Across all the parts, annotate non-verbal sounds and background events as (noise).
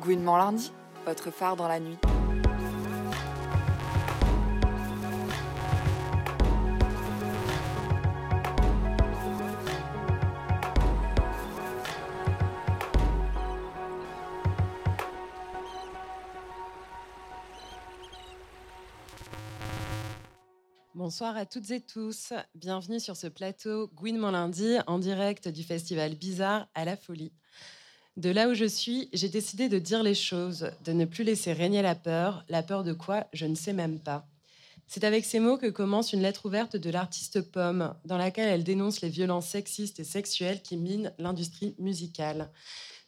Gouinement lundi, votre phare dans la nuit. Bonsoir à toutes et tous. Bienvenue sur ce plateau Gouinement lundi en direct du festival Bizarre à la folie. De là où je suis, j'ai décidé de dire les choses, de ne plus laisser régner la peur. La peur de quoi Je ne sais même pas. C'est avec ces mots que commence une lettre ouverte de l'artiste Pomme, dans laquelle elle dénonce les violences sexistes et sexuelles qui minent l'industrie musicale.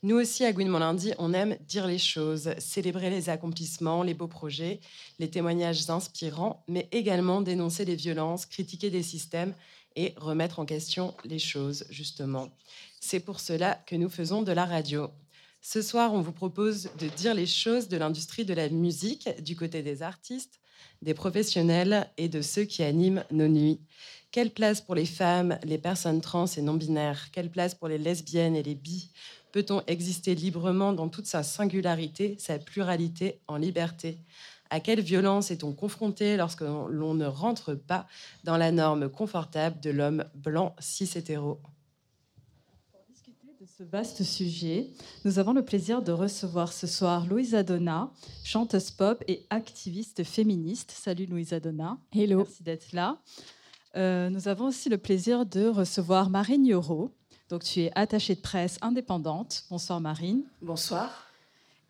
Nous aussi, à Gouinement Lundi, on aime dire les choses, célébrer les accomplissements, les beaux projets, les témoignages inspirants, mais également dénoncer les violences, critiquer des systèmes et remettre en question les choses, justement. C'est pour cela que nous faisons de la radio. Ce soir, on vous propose de dire les choses de l'industrie de la musique, du côté des artistes, des professionnels et de ceux qui animent nos nuits. Quelle place pour les femmes, les personnes trans et non-binaires? Quelle place pour les lesbiennes et les bi? Peut-on exister librement dans toute sa singularité, sa pluralité, en liberté? À quelle violence est-on confronté lorsque l'on ne rentre pas dans la norme confortable de l'homme blanc cis-hétéro ce vaste sujet, nous avons le plaisir de recevoir ce soir Louisa Donna, chanteuse pop et activiste féministe. Salut Louisa Donna. Hello. Merci d'être là. Euh, nous avons aussi le plaisir de recevoir Marine Yoro. Donc tu es attachée de presse indépendante. Bonsoir Marine. Bonsoir.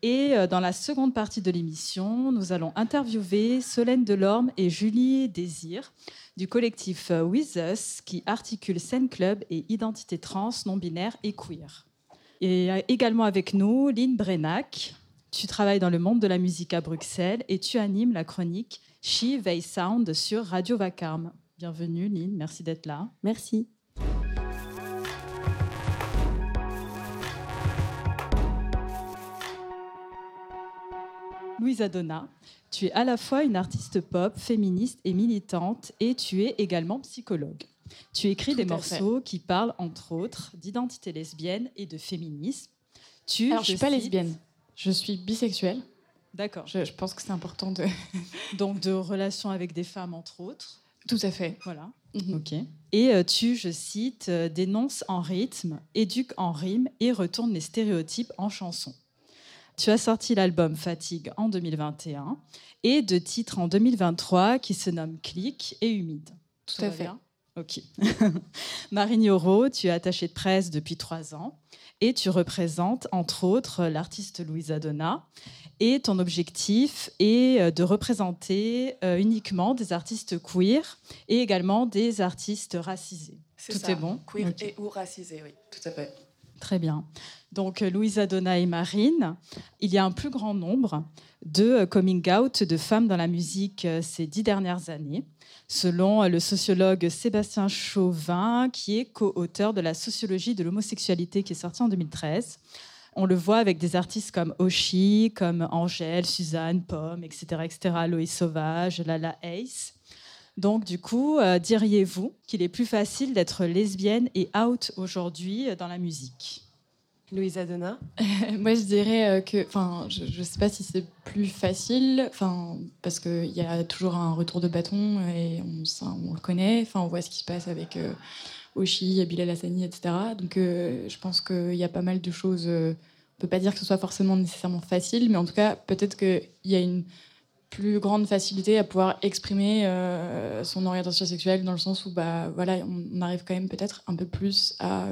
Et euh, dans la seconde partie de l'émission, nous allons interviewer Solène Delorme et Julie Désir du collectif euh, With Us qui articule scène club et identité trans, non-binaire et queer. Et euh, également avec nous, Lynn Brenac. Tu travailles dans le monde de la musique à Bruxelles et tu animes la chronique She They Sound sur Radio Vacarme. Bienvenue Lynn, merci d'être là. Merci. Louisa Donna, tu es à la fois une artiste pop, féministe et militante, et tu es également psychologue. Tu écris des morceaux qui parlent, entre autres, d'identité lesbienne et de féminisme. Tu, Alors, je ne suis pas lesbienne, je suis bisexuelle. D'accord. Je, je, pense que c'est important de. (laughs) Donc, de relations avec des femmes, entre autres. Tout à fait. Voilà. Mhm. Ok. Et euh, tu, je cite, euh, dénonce en rythme, éduque en rime et retourne les stéréotypes en chanson. Tu as sorti l'album Fatigue en 2021 et deux titres en 2023 qui se nomment Clic et Humide. Tout, à fait. Ok. (laughs) Marine Yoro, tu es attachée de presse depuis trois ans et tu représentes entre autres l'artiste Louisa Donna. Et ton objectif est euh, de représenter euh, uniquement des artistes queer et également des artistes racisés. Tout ça. est bon Queer et ou racisés, oui, tout à fait. Très bien. Donc, Louisa Donna et Marine, il y a un plus grand nombre de coming out de femmes dans la musique euh, ces dix dernières années, selon le sociologue Sébastien Chauvin, qui est co-auteur de la sociologie de l'homosexualité qui est sortie en 2013. On le voit avec des artistes comme Oshi, comme Angèle, Suzanne, Pomme, etc., etc., Loïs Sauvage, Lala Ace. Donc, du coup, euh, diriez-vous qu'il est plus facile d'être lesbienne et out aujourd'hui dans la musique? Louisa Donna (laughs) Moi, je dirais euh, que, enfin, je ne sais pas si c'est plus facile, enfin, parce qu'il y a toujours un retour de bâton et on, on, le connaît, enfin, on voit ce qui se passe avec euh, Oshi, Bilal Hassani, etc. Donc, euh, je pense qu'il y a pas mal de choses. on peut pas dire que ce soit forcément nécessairement facile, mais en tout cas, peut-être qu'il y a une plus grande facilité à pouvoir exprimer son orientation sexuelle dans le sens où, bah, voilà, on, arrive quand même peut-être un peu plus à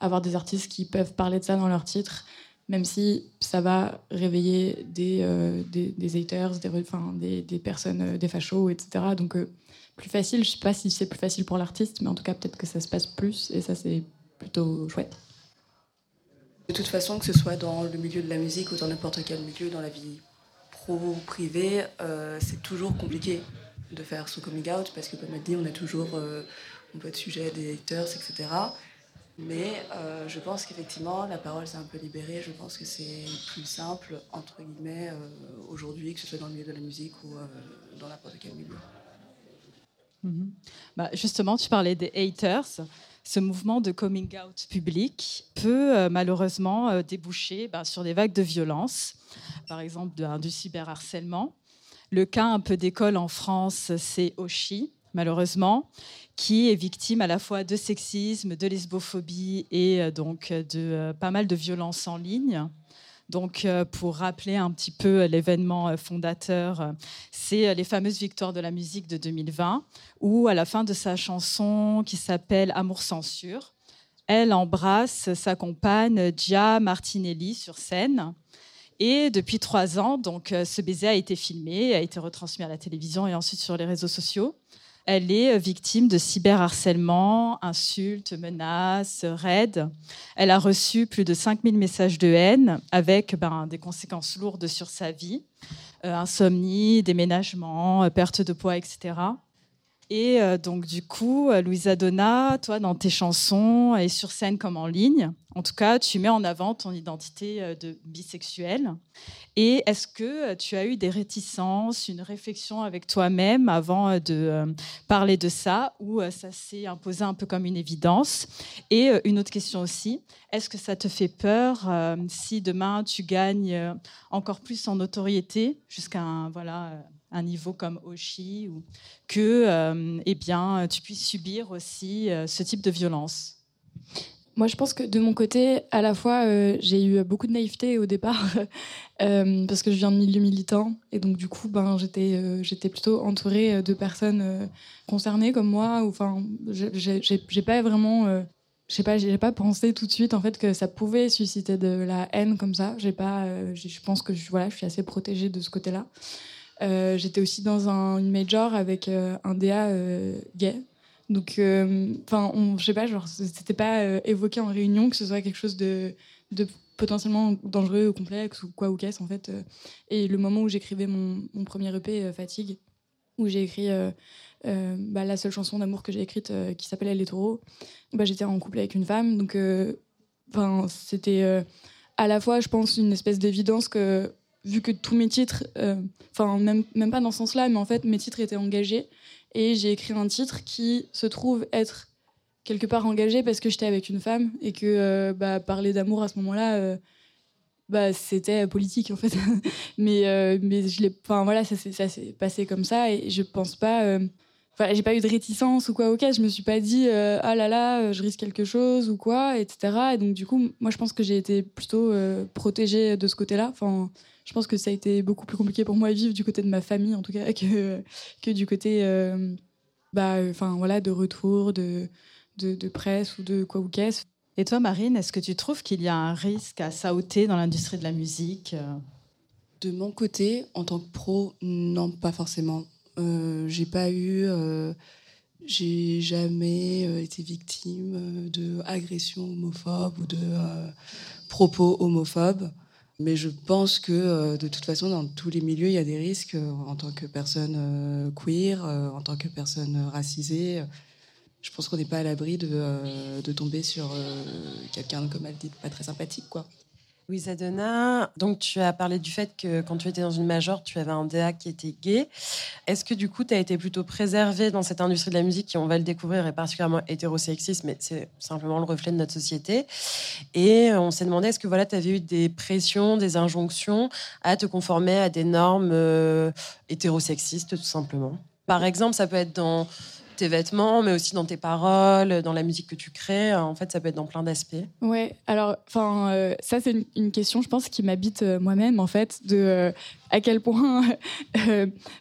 avoir des artistes qui peuvent parler de ça dans leur titre, même si ça va réveiller des, euh, des, haters, des, enfin, des, des, personnes, euh, des fachos, etc. Donc, euh, plus facile, je sais pas si c'est plus facile pour l'artiste, mais en tout cas, peut-être que ça se passe plus, et ça, c'est plutôt chouette. De toute façon, que ce soit dans le milieu de la musique ou dans n'importe quel milieu, dans la vie pro ou privée, c'est toujours compliqué de faire son coming out parce que, comme elle dit, on a toujours, on peut être sujet à des haters, etc. Mais euh, je pense qu'effectivement, la parole s'est un peu libérée. Je pense que c'est plus simple, entre guillemets, euh, aujourd'hui, que ce soit dans le milieu de la musique ou euh, dans n'importe quel milieu. Bah justement, tu parlais des haters. Ce mouvement de coming out public peut malheureusement déboucher ben, sur des vagues de violence, par exemple du cyberharcèlement. Le cas un peu d'école en France, c'est Oshi, malheureusement, qui est victime à la fois de sexisme, de lesbophobie et euh, donc de euh, pas mal de violences en ligne. Donc, euh, pour rappeler un petit peu l'événement fondateur, c'est les fameuses victoires de la musique de 2020, où à la fin de sa chanson qui s'appelle Amour censure, elle embrasse sa compagne Gia Martinelli sur scène. Et depuis trois ans, donc, ce baiser a été filmé, a été retransmis à la télévision et ensuite sur les réseaux sociaux. Elle est victime de cyberharcèlement, insultes, menaces, raids. Elle a reçu plus de 5000 messages de haine avec ben, des conséquences lourdes sur sa vie, euh, insomnie, déménagement, perte de poids, etc. Et euh, donc, du coup, euh, Louisa Donna, toi, dans tes chansons et sur scène comme en ligne, en tout cas, tu mets en avant ton identité euh, de bisexuelle. Et est-ce que tu as eu des réticences, une réflexion avec toi-même avant de parler de ça, ou ça s'est imposé un peu comme une évidence? Et une autre question aussi, est-ce que ça te fait peur si demain tu gagnes encore plus en notoriété jusqu'à un, voilà, un niveau comme Oshi, ou que euh, eh bien, tu puisses subir aussi euh, ce type de violence moi, je pense que de mon côté, à la fois, euh, j'ai eu beaucoup de naïveté au départ, (laughs) parce que je viens de milieu militant, et donc du coup, ben, j'étais, j'étais plutôt entourée de personnes concernées comme moi. Enfin, j'ai pas vraiment, je sais pas, j'ai pas pensé tout de suite en fait que ça pouvait susciter de la haine comme ça. J'ai pas, je pense que voilà, je suis assez protégée de ce côté-là. Euh, j'étais aussi dans un, une major avec euh, un DA euh, gay. Donc, enfin, je sais pas, genre, c'était pas évoqué en réunion que ce soit quelque chose de, de potentiellement dangereux ou complexe ou quoi ou qu'est-ce en fait. Et le moment où j'écrivais mon, mon, premier EP, Fatigue, où j'ai écrit bah, la seule chanson d'amour que j'ai écrite qui s'appelle Les taureaux, bah, j'étais en couple avec une femme. Donc, enfin, c'était à la fois, je pense, une espèce d'évidence que vu que tous mes titres, euh, enfin même, même pas dans ce sens-là, mais en fait mes titres étaient engagés et j'ai écrit un titre qui se trouve être quelque part engagé parce que j'étais avec une femme et que euh, bah, parler d'amour à ce moment-là, euh, bah, c'était politique en fait. (laughs) mais mais je l'ai, voilà, ça s'est passé comme ça et je pense pas. Enfin, j'ai pas eu de réticence ou quoi, ok, je me suis pas dit ah là là, je risque quelque chose ou quoi, etc. Et donc, du coup, moi je pense que j'ai été plutôt protégée de ce côté-là. Enfin, je pense que ça a été beaucoup plus compliqué pour moi à vivre du côté de ma famille, en tout cas, (laughs) que, que du côté euh, bah, enfin, voilà, de retour, de, de, presse ou de quoi ou qu'est-ce. Et toi, Marine, est-ce que tu trouves qu'il y a un risque à sauter dans l'industrie de la musique euh? De mon côté, en tant que pro, non, pas forcément. Euh, j'ai pas eu. Euh, j'ai jamais été victime de agressions homophobes ou de propos homophobes. Mais je pense que euh, de toute façon, dans tous les milieux, il y a des risques euh, en tant que personne euh, queer, en tant que personne racisée. Je pense qu'on n'est pas à l'abri de, de, tomber sur quelqu'un, comme elle dit, pas très sympathique. quoi. Oui, Zadona, donc tu as parlé du fait que quand tu étais dans une major, tu avais un DA qui était gay. Est-ce que du coup, tu as été plutôt préservé dans cette industrie de la musique qui, on va le découvrir, est particulièrement hétérosexiste, mais c'est simplement le reflet de notre société? Et on s'est demandé, est-ce que voilà, tu avais eu des pressions, des injonctions à te conformer à des normes euh, hétérosexistes, tout simplement? Par exemple, ça peut être dans tes vêtements, mais aussi dans tes paroles, dans la musique que tu crées. En fait, ça peut être dans plein d'aspects. Ouais, alors, enfin, euh, ça, c'est une, question, je pense, qui m'habite euh, moi-même, en fait, de euh, à quel point. (laughs)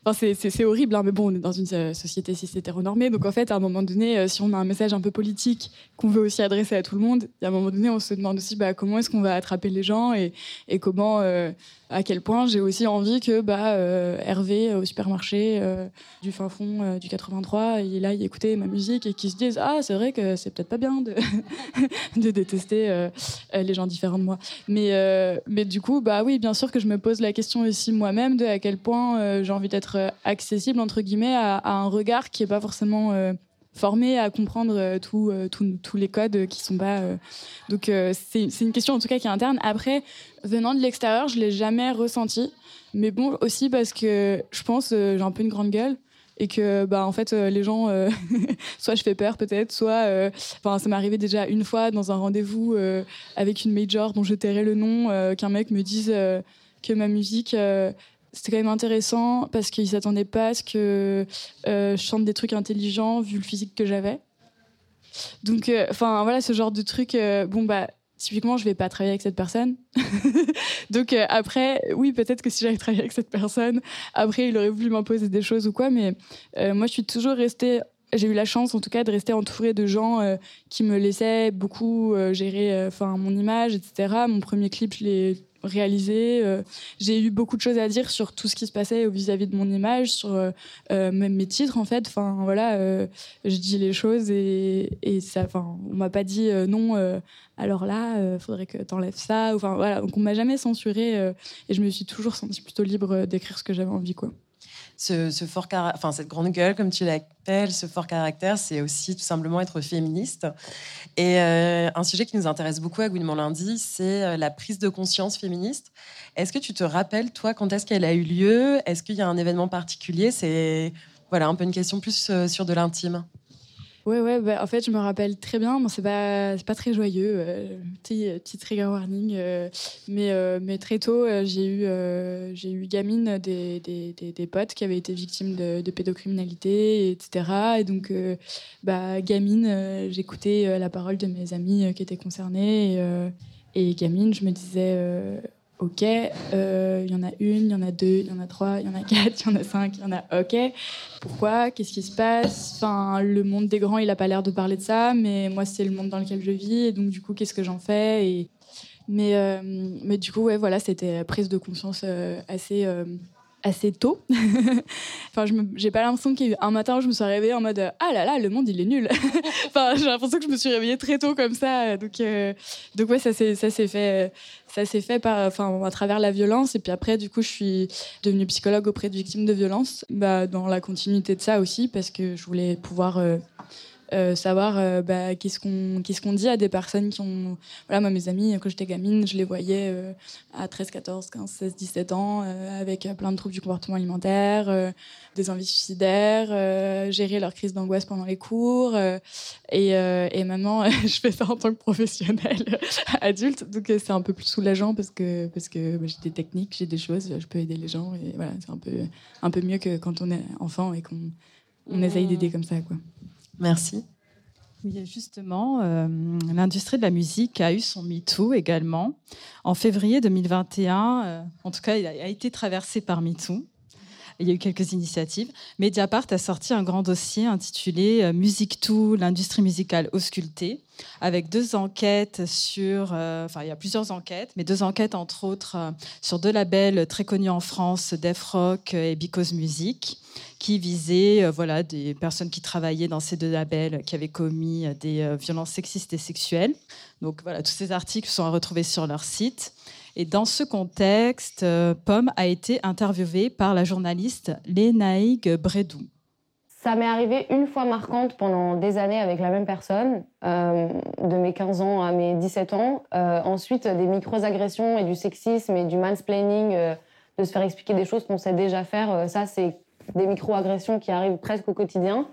Enfin, c'est horrible, hein, mais bon, on est dans une société cis hétéronormée, donc en fait, à un moment donné, si on a un message un peu politique qu'on veut aussi adresser à tout le monde, à un moment donné, on se demande aussi bah, comment est-ce qu'on va attraper les gens et, comment à quel point j'ai aussi envie que bah, euh, Hervé au supermarché euh, du fin fond euh, du 83, il aille écouter ma musique et qu'il se dise Ah, c'est vrai que c'est peut-être pas bien de, (laughs) détester les gens différents de moi. Mais, mais du coup, bah oui, bien sûr que je me pose la question aussi moi-même de à quel point j'ai envie d'être accessible, entre guillemets, à, un regard qui est pas forcément formé à comprendre euh, euh, tous les codes qui sont pas. Euh, donc c'est une question en tout cas qui est interne. Après, venant de l'extérieur, je l'ai jamais ressenti. Mais bon, aussi parce que je pense j'ai un peu une grande gueule. et que bah en fait les gens (laughs) soit je fais peur peut-être soit enfin ça m'est arrivé déjà une fois dans un rendez-vous avec une major dont je tairai le nom qu'un mec me dise que ma musique c'était quand même intéressant parce qu'ils s'attendaient pas à ce que je chante des trucs intelligents vu le physique que j'avais donc enfin voilà ce genre de truc bon bah typiquement, je vais pas travailler avec cette personne. (laughs) Donc euh, après, oui, peut-être que si j'avais travaillé avec cette personne, après, il aurait voulu m'imposer des choses ou quoi. Mais euh, moi, je suis toujours restée. J'ai eu la chance, en tout cas, de rester entourée de gens euh, qui me laissaient beaucoup gérer, enfin, mon image, etc. Mon premier clip, je l'ai réalisé. Euh, j'ai eu beaucoup de choses à dire sur tout ce qui se passait vis-à-vis de mon image, sur euh, euh, même mes titres en fait. Enfin voilà, je dis les choses et, et ça. Enfin, on m'a pas dit non. alors là, faudrait que t'enlèves ça. Enfin voilà, donc on m'a jamais censuré et je me suis toujours sentie plutôt libre d'écrire ce que j'avais envie quoi ce, fort enfin cette grande gueule comme tu l'appelles, ce fort caractère, c'est aussi tout simplement être féministe. Et euh, un sujet qui nous intéresse beaucoup à Gouinement lundi, c'est euh, la prise de conscience féministe. Est-ce que tu te rappelles toi quand est-ce qu'elle a eu lieu? Est-ce qu'il y a un événement particulier? C'est voilà un peu une question plus euh, sur de l'intime. Ouais, ouais, bah, en fait, je me rappelle très bien. Bon, c'est pas, pas très joyeux, euh, petit, petit trigger warning. Euh, mais, euh, mais très tôt, euh, j'ai eu, j'ai eu gamine des, des, des, potes qui avaient été victimes de, pédocriminalité, etc. Et donc, bah, gamine, j'écoutais la parole de mes amis qui étaient concernés. Et gamine, je me disais ok, il euh, y en a une, il y en a deux, il y en a trois, il y en a quatre, il y en a cinq, il y en a ok. Pourquoi? Qu'est-ce qui se passe? Enfin, le monde des grands, il a pas l'air de parler de ça, mais moi, c'est le monde dans lequel je vis, et donc du coup, qu'est-ce que j'en fais? Et... mais, euh, mais du coup, ouais, voilà, c'était prise de conscience euh, assez assez tôt. (laughs) enfin, je j'ai pas l'impression qu'il y a eu un matin où je me suis réveillée en mode ah là là, le monde il est nul. (laughs) enfin, j'ai l'impression que je me suis réveillée très tôt comme ça. Donc, euh, donc ouais, ça s'est fait ça fait par enfin à travers la violence et puis après du coup je suis devenue psychologue auprès de victimes de violence. Bah dans la continuité de ça aussi parce que je voulais pouvoir euh, euh, savoir euh, bah, qu'est-ce qu'on qu'est-ce qu'on dit à des personnes qui ont voilà moi mes amis quand j'étais gamine je les voyais euh, à 13 14 15 16 17 ans avec plein de troubles du comportement alimentaire des envies suicidaires gérer leur crise d'angoisse pendant les cours et, et maintenant (laughs) je fais ça en tant que professionnelle (laughs) adulte. Donc c'est un peu plus soulageant parce que parce que bah, j'ai des techniques j'ai des choses je peux aider les gens et voilà c'est un peu un peu mieux que quand on est enfant et qu'on on essaye d'aider comme ça quoi Merci. Oui, justement, euh, l'industrie de la musique a eu son MeToo également. En février 2021, euh, en tout cas, il a, été traversé par MeToo. Il y a eu quelques initiatives. Mediapart a sorti un grand dossier intitulé euh, Musique tout, l'industrie musicale auscultée, avec deux enquêtes sur. enfin, il y a plusieurs enquêtes, mais deux enquêtes, entre autres, sur deux labels très connus en France, Def Rock et Because Music qui visait euh, voilà, des personnes qui travaillaient dans ces deux labels, qui avaient commis euh, des euh, violences sexistes et sexuelles. Donc voilà, tous ces articles sont à retrouver sur leur site. Et dans ce contexte, Pomme a été interviewée par la journaliste Lénaïg Bredou. Ça m'est arrivé une fois marquante pendant des années avec la même personne, de mes 15 ans à mes 17 ans. ensuite, des micro-agressions et du sexisme et du mansplaining, de se faire expliquer des choses qu'on sait déjà faire. ça, c'est des micro-agressions qui arrivent presque au quotidien.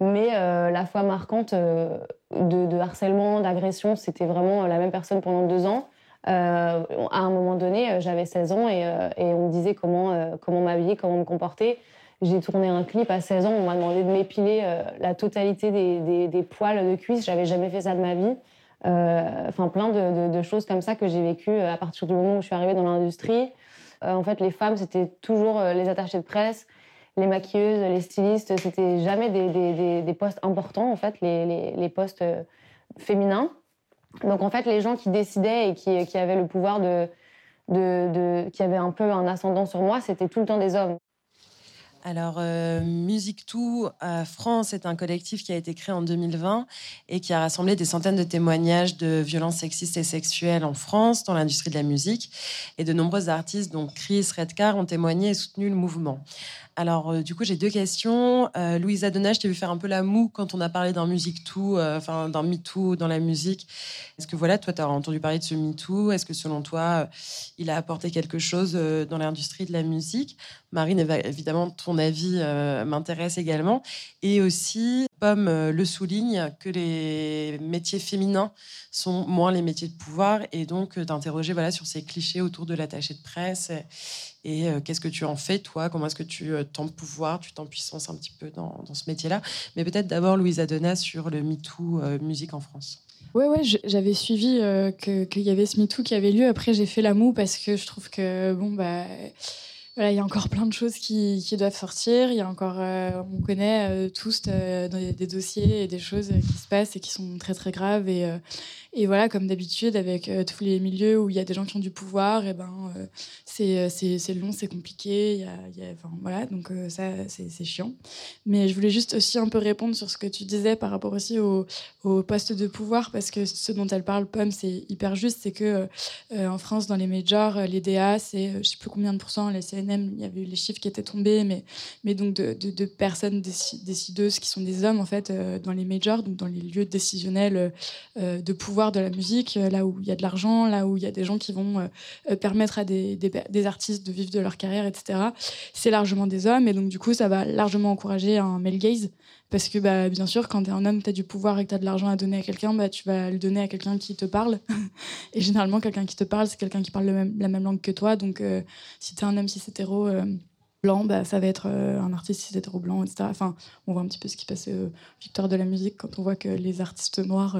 Mais euh, la fois marquante euh, de, harcèlement, d'agression, c'était vraiment la même personne pendant deux ans. Euh, à un moment donné, j'avais 16 ans et, on me disait comment, comment m'habiller, comment me comporter. J'ai tourné un clip à 16 ans, on m'a demandé de m'épiler la totalité des, des, poils de cuisse. J'avais jamais fait ça de ma vie. Enfin, plein de, de, choses comme ça que j'ai vécues à partir du moment où je suis arrivée dans l'industrie. en fait, les femmes, c'était toujours les attachés de presse, les maquilleuses, les stylistes, c'était jamais des, des, postes importants, en fait, les, les, postes euh, féminins. Donc, en fait, les gens qui décidaient et qui, qui avaient le pouvoir de, de, de, qui avaient un peu un ascendant sur moi, c'était tout le temps des hommes. Alors, euh, Musique Tout France est un collectif qui a été créé en 2020 et qui a rassemblé des centaines de témoignages de violences sexistes et sexuelles en France dans l'industrie de la musique. Et de nombreux artistes, dont Chris Redcar, ont témoigné et soutenu le mouvement. Alors, euh, du coup, j'ai deux questions. Euh, Louisa Donna, je t'ai vu faire un peu la moue quand on a parlé d'un musique tout, euh, enfin d'un MeToo dans la musique. Est-ce que voilà, toi, tu as entendu parler de ce MeToo Est-ce que selon toi, il a apporté quelque chose dans l'industrie de la musique? Marine, évidemment, ton ton avis m'intéresse également. Et aussi, Pomme le souligne, que les métiers féminins sont moins les métiers de pouvoir et donc d'interroger voilà, sur ces clichés autour de l'attaché de presse et euh, qu'est-ce que tu en fais, toi? Comment est-ce que tu euh, pouvoir, tu puissance un petit peu dans, ce métier-là Mais peut-être d'abord, Louise Adona, sur le MeToo euh, musique en France. Ouais, ouais, j'avais suivi euh, qu'il y avait ce MeToo qui avait lieu. Après, j'ai fait la moue parce que je trouve que, bon, bah. Voilà, il y a encore plein de choses qui, doivent sortir. Il y a encore, on connaît tous des, des, dossiers et des choses qui se passent et qui sont très très graves. Et, et voilà, comme d'habitude, avec euh, tous les milieux où il y a des gens qui ont du pouvoir, et eh ben, euh, euh, c'est long, c'est compliqué. Y a, enfin, voilà, donc ça, c'est chiant. Mais je voulais juste aussi un peu répondre sur ce que tu disais par rapport aussi au, au poste de pouvoir, parce que ce dont elle parle, Pomme, c'est hyper juste. C'est que en France, dans les majors, les DA, c'est je sais plus combien de pourcents, les CNM, il y avait eu les chiffres qui étaient tombés, mais, mais donc de, personnes décideuses qui sont des hommes, en fait, dans les majors, donc dans les lieux décisionnels de pouvoir de la musique, euh, là où il y a de l'argent, là où il y a des gens qui vont euh, euh, permettre à des, des, artistes de vivre de leur carrière, etc. C'est largement des hommes, et donc du coup, ça va largement encourager un male gaze. Parce que bah, bien sûr, quand tu es un homme, tu as du pouvoir et que tu as de l'argent à donner à quelqu'un, bah, tu vas le donner à quelqu'un qui te parle. (laughs) et généralement, quelqu'un qui te parle, c'est quelqu'un qui parle la même langue que toi. Donc, si tu es un homme cis hétéro, blanc, bah, ça va être euh, un artiste hétéro blanc, etc. Enfin, on voit un petit peu ce qui passe euh, victoire de la musique quand on voit que les artistes noirs,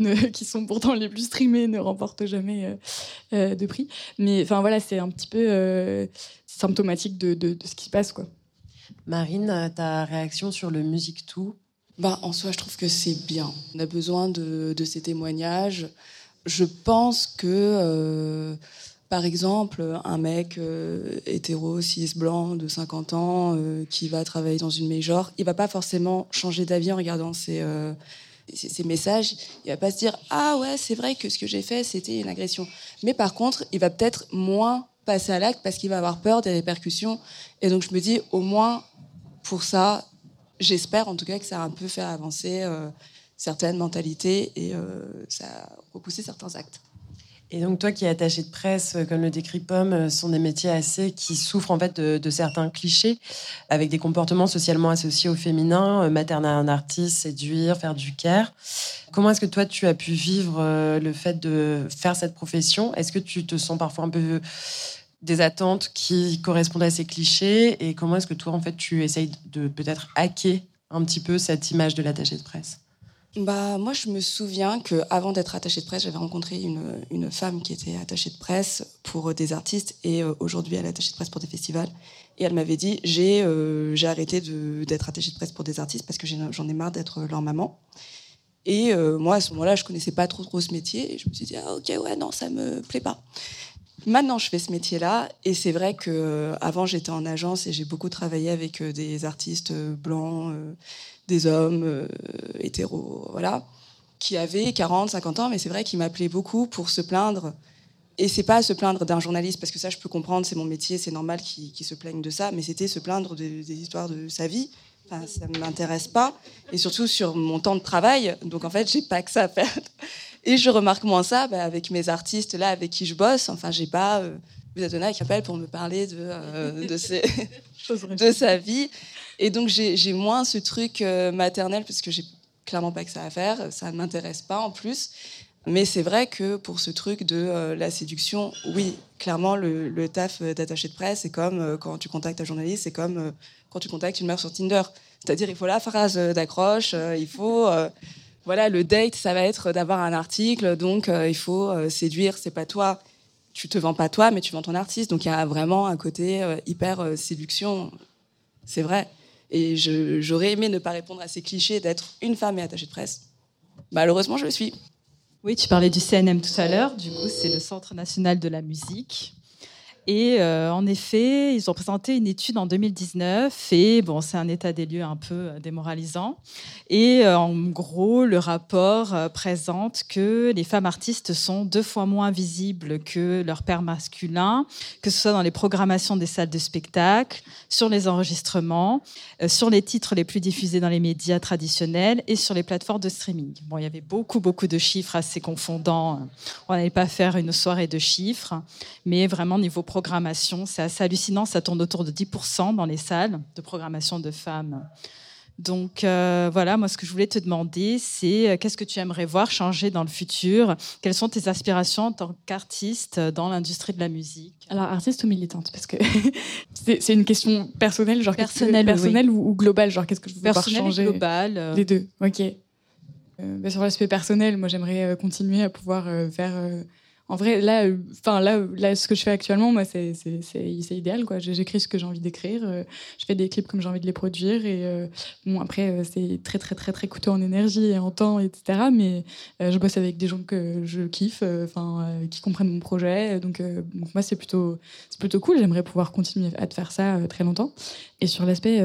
euh, (laughs) qui sont pourtant les plus streamés, ne remportent jamais de prix. Mais enfin voilà, c'est un petit peu symptomatique de, de, ce qui se passe, quoi. Marine, ta réaction sur le Music Tout? Bah, En soi, je trouve que c'est bien. On a besoin de, de ces témoignages. Je pense que par exemple, un mec euh, hétéro, cis, blanc, de 50 ans, euh, qui va travailler dans une major, il va pas forcément changer d'avis en regardant ses, euh, messages. Il va pas se dire Ah ouais, c'est vrai que ce que j'ai fait, c'était une agression. Mais par contre, il va peut-être moins passer à l'acte parce qu'il va avoir peur des répercussions. Et donc, je me dis, au moins, pour ça, j'espère en tout cas que ça a un peu fait avancer certaines mentalités et ça a repoussé certains actes. Et donc toi qui es attaché de presse, euh, comme le décrit Pomme, euh, sont des métiers assez qui souffrent en fait de, certains clichés, avec des comportements socialement associés au féminin, euh, materner un artiste, séduire, faire du care. Comment est-ce que toi tu as pu vivre le fait de faire cette profession? Est-ce que tu te sens parfois un peu des attentes qui correspondent à ces clichés? Et comment est-ce que toi en fait tu essayes de peut-être hacker un petit peu cette image de l'attaché de presse? Bah, moi, je me souviens qu'avant d'être attachée de presse, j'avais rencontré une, une, femme qui était attachée de presse pour des artistes et euh, aujourd'hui, elle est attachée de presse pour des festivals. Et elle m'avait dit J'ai euh, j'ai arrêté d'être attachée de presse pour des artistes parce que j'en ai, marre d'être leur maman. Et euh, moi, à ce moment-là, je connaissais pas trop, trop ce métier. Et je me suis dit ah, Ok, ouais, non, ça me plaît pas. Maintenant, je fais ce métier-là, et c'est vrai que avant j'étais en agence et j'ai beaucoup travaillé avec des artistes blancs, des hommes euh, hétéros, voilà, qui avaient 40, 50 ans, mais c'est vrai qu'ils m'appelaient beaucoup pour se plaindre. Et c'est pas se plaindre d'un journaliste, parce que ça, je peux comprendre, c'est mon métier, c'est normal qu'ils se plaignent de ça, mais c'était se plaindre des histoires de sa vie. Enfin, ça ne m'intéresse pas, et surtout sur mon temps de travail. Donc en fait, j'ai pas que ça à faire. Et je remarque moins ça bah, avec mes artistes là avec qui je bosse. Enfin, j'ai pas euh, Adona qui appelle pour me parler de, euh, de, (laughs) de sa vie. Et donc, j'ai moins ce truc euh, maternel parce que j'ai clairement pas que ça à faire. Ça ne m'intéresse pas en plus. Mais c'est vrai que pour ce truc de euh, la séduction, oui, clairement, le, taf d'attaché de presse, c'est comme euh, quand tu contactes un journaliste, c'est comme quand tu contactes une meuf sur Tinder. C'est-à-dire, il faut la phrase d'accroche, il faut. voilà, le date, ça va être d'avoir un article, donc il faut séduire, c'est pas toi. Tu te vends pas toi, mais tu vends ton artiste. Donc il y a vraiment un côté hyper séduction. C'est vrai. Et j'aurais aimé ne pas répondre à ces clichés d'être une femme et attachée de presse. Malheureusement, je le suis. Oui, tu parlais du CNM tout à l'heure. Du coup, c'est le Centre national de la musique. Et euh, en effet, ils ont présenté une étude en 2019 et bon, c'est un état des lieux un peu euh, démoralisant. Et euh, en gros, le rapport présente que les femmes artistes sont deux fois moins visibles que leurs pères masculins, que ce soit dans les programmations des salles de spectacle, sur les enregistrements, sur les titres les plus diffusés dans les médias traditionnels et sur les plateformes de streaming. Bon, il y avait beaucoup, beaucoup de chiffres assez confondants. On n'allait pas faire une soirée de chiffres, mais vraiment niveau programmation, programmation. C'est assez hallucinant, ça tourne autour de 10% dans les salles de programmation de femmes. Donc euh, voilà, moi ce que je voulais te demander, c'est euh, qu'est-ce que tu aimerais voir changer dans le futur? Quelles sont tes aspirations en tant qu'artiste dans l'industrie de la musique? Alors artiste ou militante? Parce que (laughs) c'est une question personnelle, genre personnelle, personnelle ou, globale, genre qu'est-ce que je veux voir changer? global. Les deux, ok. Bah, sur l'aspect personnel, moi j'aimerais continuer à pouvoir faire en vrai, là, euh, enfin là, là, ce que je fais actuellement, moi, c'est idéal, quoi. J'écris ce que j'ai envie d'écrire, euh, je fais des clips comme j'ai envie de les produire, et euh, bon, après, c'est très, très, très, très coûteux en énergie et en temps, etc. Mais je bosse avec des gens que je kiffe, enfin, qui comprennent mon projet, donc, donc moi, c'est plutôt, c'est plutôt cool. J'aimerais pouvoir continuer à te faire ça très longtemps. Et sur l'aspect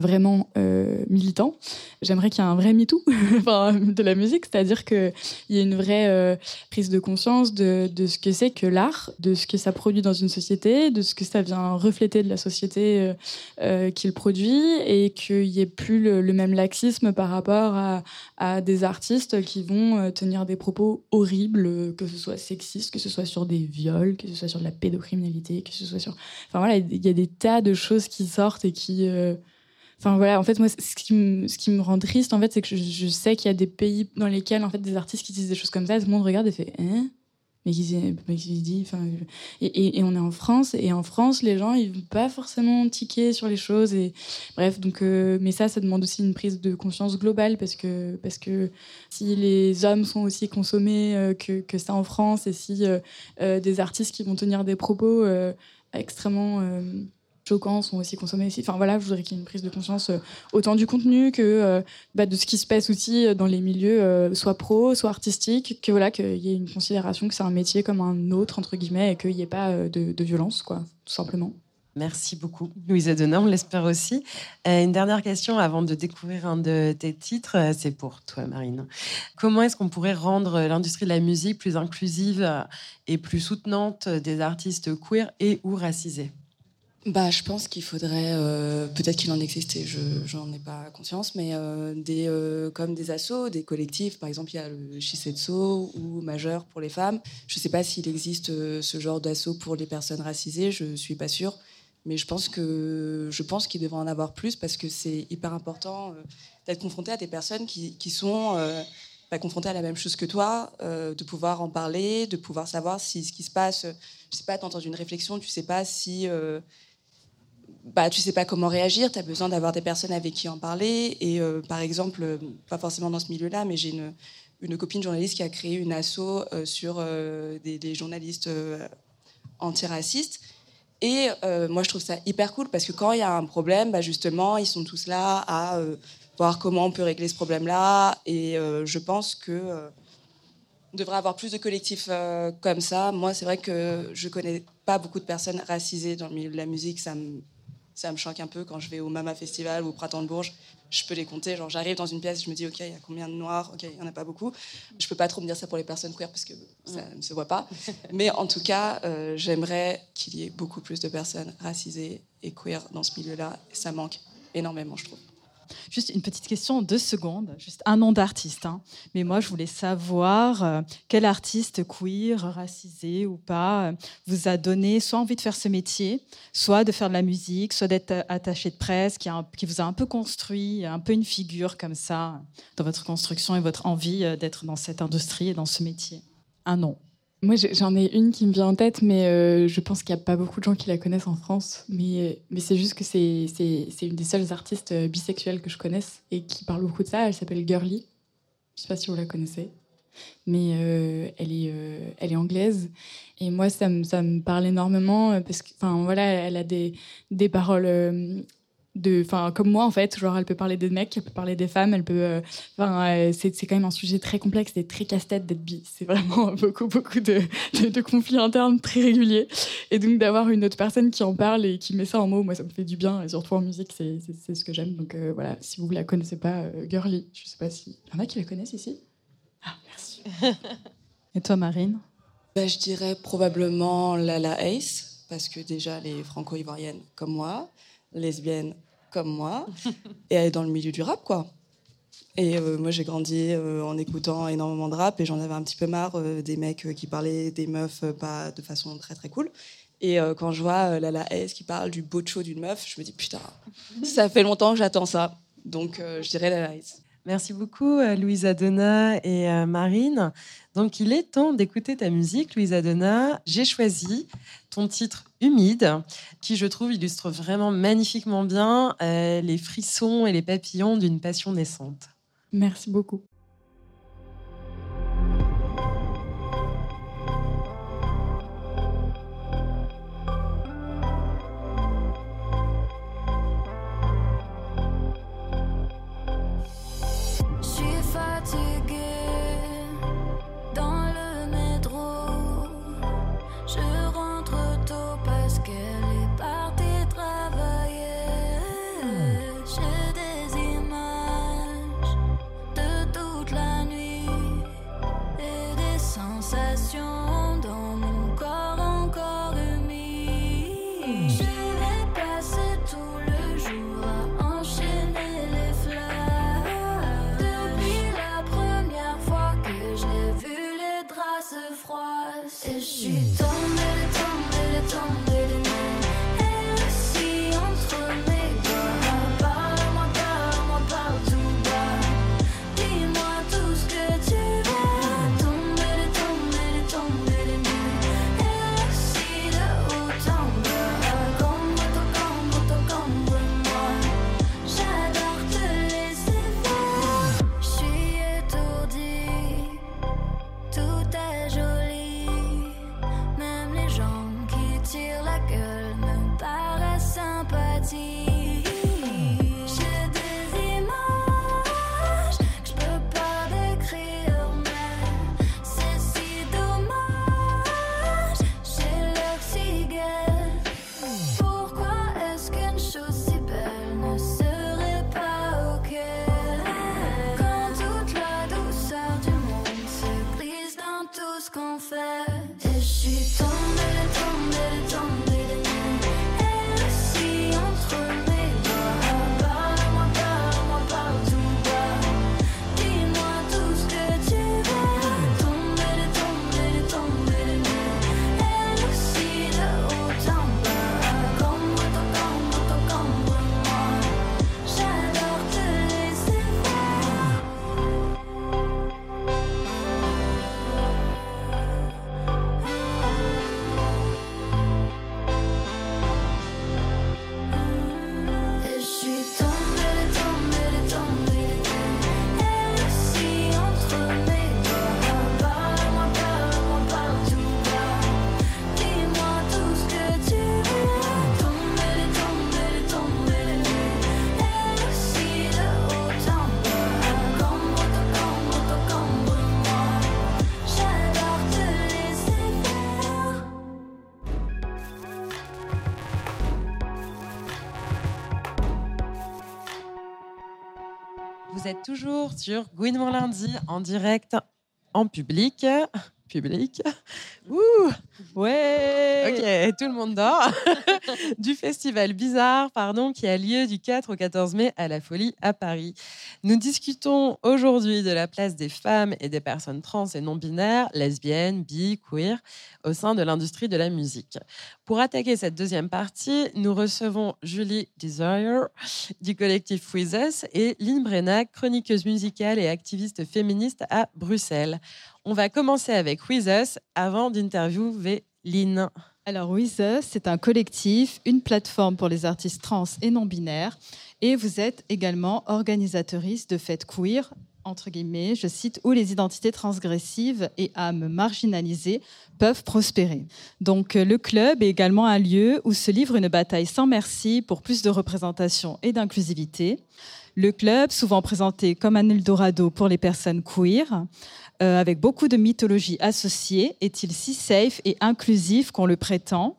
vraiment euh, militant. J'aimerais qu'il y ait un vrai MeToo (laughs) de la musique, c'est-à-dire qu'il y ait une vraie euh, prise de conscience de, de ce que c'est que l'art, de ce que ça produit dans une société, de ce que ça vient refléter de la société euh, euh qu'il produit, et qu'il n'y ait plus le, même laxisme par rapport à, à des artistes qui vont euh, tenir des propos horribles, que ce soit sexiste, que ce soit sur des viols, que ce soit sur de la pédocriminalité, que ce soit sur... Enfin voilà, il y a des tas de choses qui sortent et qui... Enfin voilà, en fait, moi, ce qui me, qui rend triste, en fait, c'est que je, sais qu'il y a des pays dans lesquels, en fait, des artistes qui disent des choses comme ça, tout le monde regarde et fait, hein? Mais qui dit, enfin, et, et, on est en France, et en France, les gens, ils vont pas forcément tiquer sur les choses, et bref, donc, euh, mais ça, ça demande aussi une prise de conscience globale, parce que, parce que si les hommes sont aussi consommés euh, que, que, ça en France, et si euh, des artistes qui vont tenir des propos extrêmement choquants sont aussi consommés ici. Enfin voilà, je voudrais qu'il y ait une prise de conscience euh, autant du contenu que euh, bah, de ce qui se passe aussi euh, dans les milieux, soit pro, soit artistique, que voilà, qu'il y ait une considération que c'est un métier comme un autre entre guillemets et qu'il n'y ait pas de, violence, quoi, tout simplement. Merci beaucoup, Louise Adona, on l'espère aussi. une dernière question avant de découvrir un de tes titres, c'est pour toi, Marine. Comment est-ce qu'on pourrait rendre l'industrie de la musique plus inclusive et plus soutenante des artistes queer et ou racisés? Bah, je pense qu'il faudrait, euh, peut-être qu'il en existait, je n'en ai pas conscience, mais euh, des, euh, comme des assos, des collectifs, par exemple, il y a le Shisetso ou Majeur pour les femmes. Je ne sais pas s'il existe ce genre d'assaut pour les personnes racisées, je ne suis pas sûre, mais je pense que je qu'il devrait en avoir plus parce que c'est hyper important d'être confronté à des personnes qui, qui sont pas confrontées à la même chose que toi, de pouvoir en parler, de pouvoir savoir si ce qui se passe, je sais pas, tu entends une réflexion, tu sais pas si bah, tu sais pas comment réagir, tu as besoin d'avoir des personnes avec qui en parler. Et euh, par exemple, euh, pas forcément dans ce milieu-là, mais j'ai une, une, copine journaliste qui a créé une asso euh, sur des, journalistes antiracistes. Et moi, je trouve ça hyper cool parce que quand il y a un problème, bah, justement, ils sont tous là à voir comment on peut régler ce problème-là. Et je pense que devrait avoir plus de collectifs comme ça. Moi, c'est vrai que je connais pas beaucoup de personnes racisées dans le milieu de la musique. Ça me choque un peu quand je vais au Mama Festival ou au Printemps de Bourges. Je peux les compter. Genre, j'arrive dans une pièce, je me dis, OK, il y a combien de noirs? OK, il n'y en a pas beaucoup. Je peux pas trop me dire ça pour les personnes queer parce que ça ne se voit pas. (laughs) Mais en tout cas, euh, j'aimerais qu'il y ait beaucoup plus de personnes racisées et queer dans ce milieu-là. Ça manque énormément, je trouve. Juste une petite question, deux secondes, juste un nom d'artiste. Hein. Mais moi, je voulais savoir euh, quel artiste queer, racisé ou pas, euh, vous a donné soit envie de faire ce métier, soit de faire de la musique, soit d'être euh, attaché de presse, qui, qui, vous a un peu construit, un peu une figure comme ça dans votre construction et votre envie d'être dans cette industrie et dans ce métier? Un nom. Moi, j'en ai une qui me vient en tête, mais euh, je pense qu'il n'y a pas beaucoup de gens qui la connaissent en France. Mais, mais c'est juste que c'est une des seules artistes euh, bisexuelles que je connaisse et qui parle beaucoup de ça. Elle s'appelle Girly. Je ne sais pas si vous la connaissez. Mais euh, elle, est, elle est anglaise. Et moi, ça me, ça me parle énormément parce que, enfin, voilà, elle a des, des paroles enfin comme moi en fait genre elle peut parler des mecs elle peut parler des femmes elle peut euh, enfin euh, c'est quand même un sujet très complexe et très casse-tête d'être bi. C'est vraiment (laughs) beaucoup beaucoup de, de, conflits internes très réguliers. Et donc d'avoir une autre personne qui en parle et qui met ça en mots moi ça me fait du bien. Et surtout en musique c'est ce que j'aime. Donc euh, voilà. Si vous la connaissez pas Girly je sais pas si il y en a qui la connaissent ici? Ah merci. (laughs) Et toi Marine? Bah, je dirais probablement Lala Ace parce que déjà les franco-ivoiriennes comme moi lesbienne comme moi (laughs) et elle est dans le milieu du rap, quoi. Et euh, moi, j'ai grandi euh, en écoutant énormément de rap et j'en avais un petit peu marre euh, des mecs qui parlaient des meufs pas de façon très très cool. Et euh, quand je vois Lala S qui parle du bocho d'une meuf, je me dis putain, ça fait longtemps que j'attends ça. Donc je dirais Lala S. Merci beaucoup, Louisa Donna et Marine. Donc, il est temps d'écouter ta musique, Louisa Donna. J'ai choisi ton titre Humide, qui, je trouve, illustre vraiment magnifiquement bien les frissons et les papillons d'une passion naissante. Merci beaucoup. Sur lundi en direct en public. Public. Ouh Ouais Ok, tout le monde dort. (laughs) du festival Bizarre, pardon, qui a lieu du 4 au 14 mai à la Folie à Paris. Nous discutons aujourd'hui de la place des femmes et des personnes trans et non binaires, lesbiennes, bi, queer, au sein de l'industrie de la musique. Pour attaquer cette deuxième partie, nous recevons Julie Desire du collectif With Us et Lynn Brennac, chroniqueuse musicale et activiste féministe à Bruxelles. On va commencer avec With Us avant d'interviewer Lynn. Alors, Us, c'est un collectif, une plateforme pour les artistes trans et non binaires. Et vous êtes également organisatrice de fêtes queer, entre guillemets, je cite, où les identités transgressives et âmes marginalisées peuvent prospérer. Donc, le club est également un lieu où se livre une bataille sans merci pour plus de représentation et d'inclusivité. Le club, souvent présenté comme un Eldorado pour les personnes queer, euh, avec beaucoup de mythologie associée, est-il si safe et inclusif qu'on le prétend?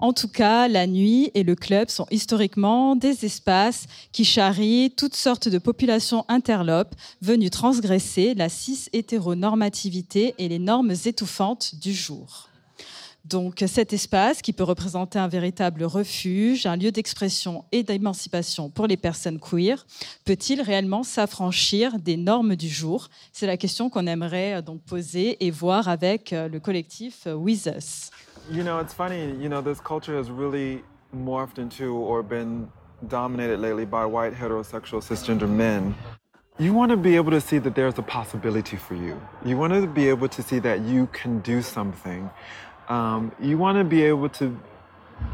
En tout cas, la nuit et le club sont historiquement des espaces qui charrient toutes sortes de populations interlopes venues transgresser la cis-hétéronormativité et les normes étouffantes du jour. Donc cet espace qui peut représenter un véritable refuge, un lieu d'expression et d'émancipation pour les personnes queer, peut-il réellement s'affranchir des normes du jour? C'est la question qu'on aimerait euh, donc poser et voir avec euh, le collectif euh, With Us. You know, it's funny, you know, this culture has really morphed into or been dominated lately by white heterosexual cisgender men. You want to be able to see that there's a possibility for you. You want to be able to see that you can do something. Um, you want to be able to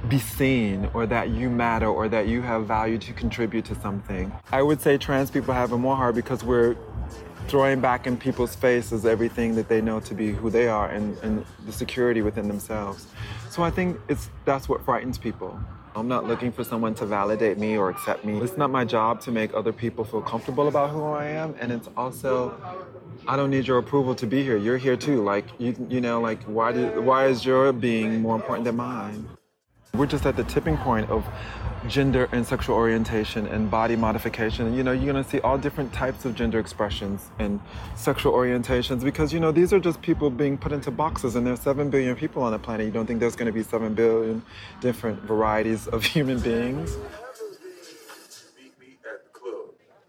be seen or that you matter or that you have value to contribute to something. I would say trans people have it more hard because we're throwing back in people's faces everything that they know to be who they are and, and the security within themselves. So I think it's that's what frightens people. I'm not looking for someone to validate me or accept me. It's not my job to make other people feel comfortable about who I am. And it's also, I don't need your approval to be here. You're here too. Like, you, you know, like, why, do, why is your being more important than mine? We're just at the tipping point of gender and sexual orientation and body modification. You know, you're gonna see all different types of gender expressions and sexual orientations because, you know, these are just people being put into boxes and there's 7 billion people on the planet. You don't think there's gonna be 7 billion different varieties of (laughs) human beings?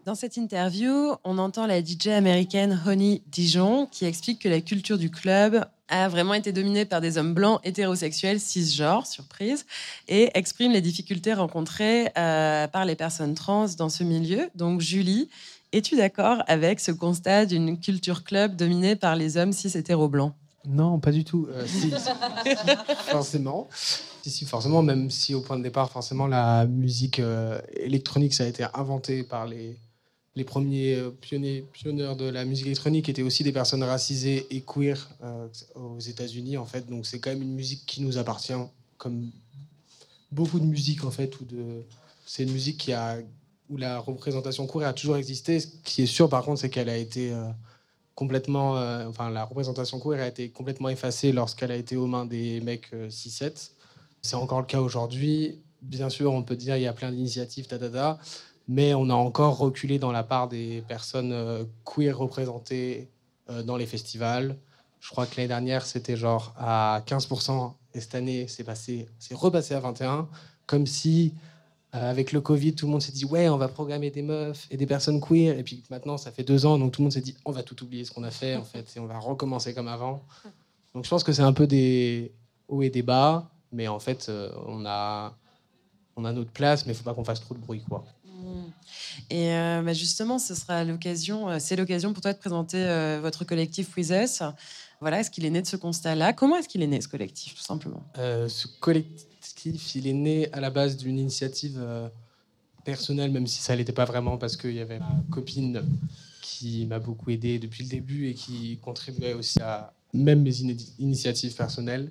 Dans cette interview, on entend la DJ américaine Honey Dijon qui explique que la culture du club a vraiment été dominée par des hommes blancs hétérosexuels cisgenres, surprise, et exprime les difficultés rencontrées euh, par les personnes trans dans ce milieu. Donc Julie, es-tu d'accord avec ce constat d'une culture club dominée par les hommes cis hétéro blancs? Non, pas du tout. Euh, si, (laughs) forcément. Si, forcément, même si au point de départ, forcément, la musique euh, électronique, ça a été inventé par les, les premiers euh, pionniers, pionniers de la musique électronique étaient aussi des personnes racisées et queer euh, aux États-Unis, en fait. Donc c'est quand même une musique qui nous appartient, comme beaucoup de musique, en fait. De... C'est une musique qui a... où la représentation queer a toujours existé. Ce qui est sûr, par contre, c'est qu'elle a été euh, complètement... enfin, la représentation queer a été complètement effacée lorsqu'elle a été aux mains des mecs 6-7. C'est encore le cas aujourd'hui. Bien sûr, on peut dire il y a plein d'initiatives, ta, ta, ta mais on a encore reculé dans la part des personnes euh, queer représentées euh, dans les festivals. Je crois que l'année dernière, c'était genre à 15%, et cette année, c'est passé, c'est repassé à 21%, comme si euh, avec le Covid, tout le monde s'est dit ouais, on va programmer des meufs et des personnes queer, et puis maintenant, ça fait deux ans, donc tout le monde s'est dit on va tout oublier ce qu'on a fait en fait, et on va recommencer comme avant. Donc je pense que c'est un peu des hauts et des bas, mais en fait, on a on a notre place, mais il faut pas qu'on fasse trop de bruit quoi. Et euh, bah, justement, ce sera l'occasion, euh, c'est l'occasion pour toi de présenter euh, votre collectif With Us. Voilà, est-ce qu'il est né de ce constat-là? Comment est-ce qu'il est né ce collectif, tout simplement? Ce collectif, il est né à la base d'une initiative personnelle, même si ça l'était pas vraiment, parce qu'il y avait ma copine qui m'a beaucoup aidé depuis le début et qui contribuait aussi à même mes initiatives personnelles.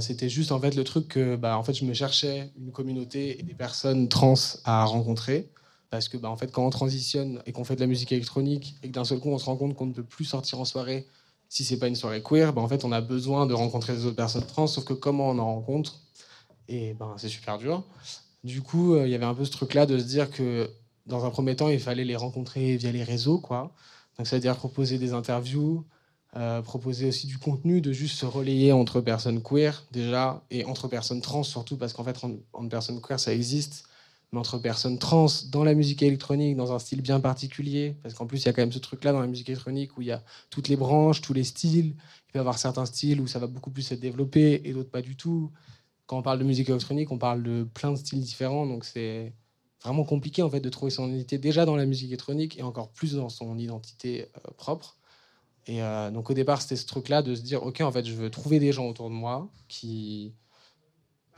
c'était juste en fait le truc que bah, en fait je me cherchais une communauté et des personnes trans à rencontrer parce que bah, en fait, quand on transitionne et qu'on fait de la musique électronique et que d'un seul coup on se rend compte qu'on ne peut plus sortir en soirée si c'est pas une soirée queer, bah, en fait on a besoin de rencontrer des autres personnes trans, sauf que comment on en rencontre? Et ben c'est super dur. Du coup, euh, il y avait un peu ce truc-là de se dire que dans un premier temps, il fallait les rencontrer via les réseaux, quoi. Donc ça veut dire proposer des interviews, euh, proposer aussi du contenu, de juste se relayer entre personnes queer déjà et entre personnes trans surtout parce qu'en fait entre personnes queer ça existe entre personnes trans dans la musique électronique, dans un style bien particulier, parce qu'en plus il y a quand même ce truc-là dans la musique électronique où il y a toutes les branches, tous les styles. Il peut y avoir certains styles où ça va beaucoup plus être développé et d'autres pas du tout. Quand on parle de musique électronique, on parle de plein de styles différents, donc c'est vraiment compliqué en fait de trouver son identité déjà dans la musique électronique et encore plus dans son identité euh, propre. Et euh, donc au départ, c'était ce truc-là de se dire, ok, en fait, je veux trouver des gens autour de moi qui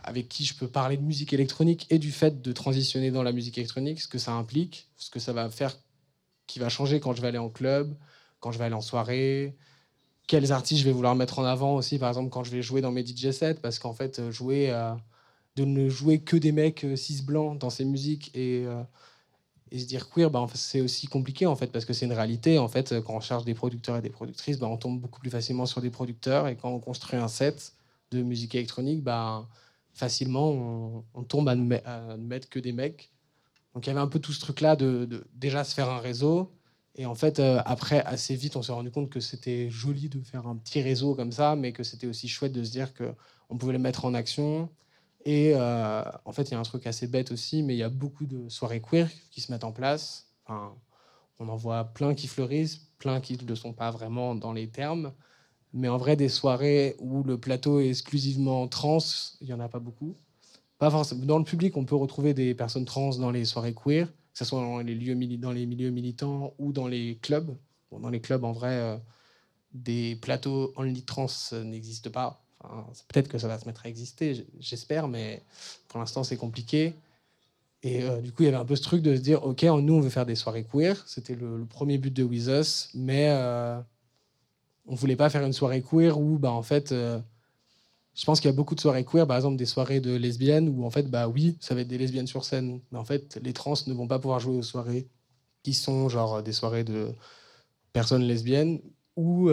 avec qui je peux parler de musique électronique et du fait de transitionner dans la musique électronique, ce que ça implique, ce que ça va faire, qui va changer quand je vais aller en club, quand je vais aller en soirée, quels artistes je vais vouloir mettre en avant aussi, par exemple quand je vais jouer dans mes DJ sets, parce qu'en fait, euh, jouer, euh, de ne jouer que des mecs euh, cis blancs dans ces musiques et, et se dire queer, bah, c'est aussi compliqué en fait, parce que c'est une réalité. En fait, quand on cherche des producteurs et des productrices, bah, on tombe beaucoup plus facilement sur des producteurs, et quand on construit un set de musique électronique, bah, facilement, on, tombe à ne, mettre que des mecs. Donc il y avait un peu tout ce truc-là de, déjà se faire un réseau. Et en fait, euh, après, assez vite, on s'est rendu compte que c'était joli de faire un petit réseau comme ça, mais que c'était aussi chouette de se dire qu'on pouvait le mettre en action. Et euh, en fait, il y a un truc assez bête aussi, mais il y a beaucoup de soirées queer qui se mettent en place. on en voit plein qui fleurissent, plein qui ne sont pas vraiment dans les termes. Mais en vrai, des soirées où le plateau est exclusivement trans, il n'y en a pas beaucoup. Pas forcément. Dans le public, on peut retrouver des personnes trans dans les soirées queer, que ce soit dans les, lieux, dans les milieux militants ou dans les clubs. dans les clubs, en vrai, euh, des plateaux only trans n'existent pas. Peut-être que ça va se mettre à exister, j'espère, mais pour l'instant, c'est compliqué. Et euh, du coup, il y avait un peu ce truc de se dire, OK, nous, on veut faire des soirées queer. C'était le, premier but de With Us, mais euh, on voulait pas faire une soirée queer où, bah, en fait, euh, je pense qu'il y a beaucoup de soirées queer, par exemple des soirées de lesbiennes, où, en fait, bah oui, ça va être des lesbiennes sur scène. Mais en fait, les trans ne vont pas pouvoir jouer aux soirées qui sont genre des soirées de personnes lesbiennes, ou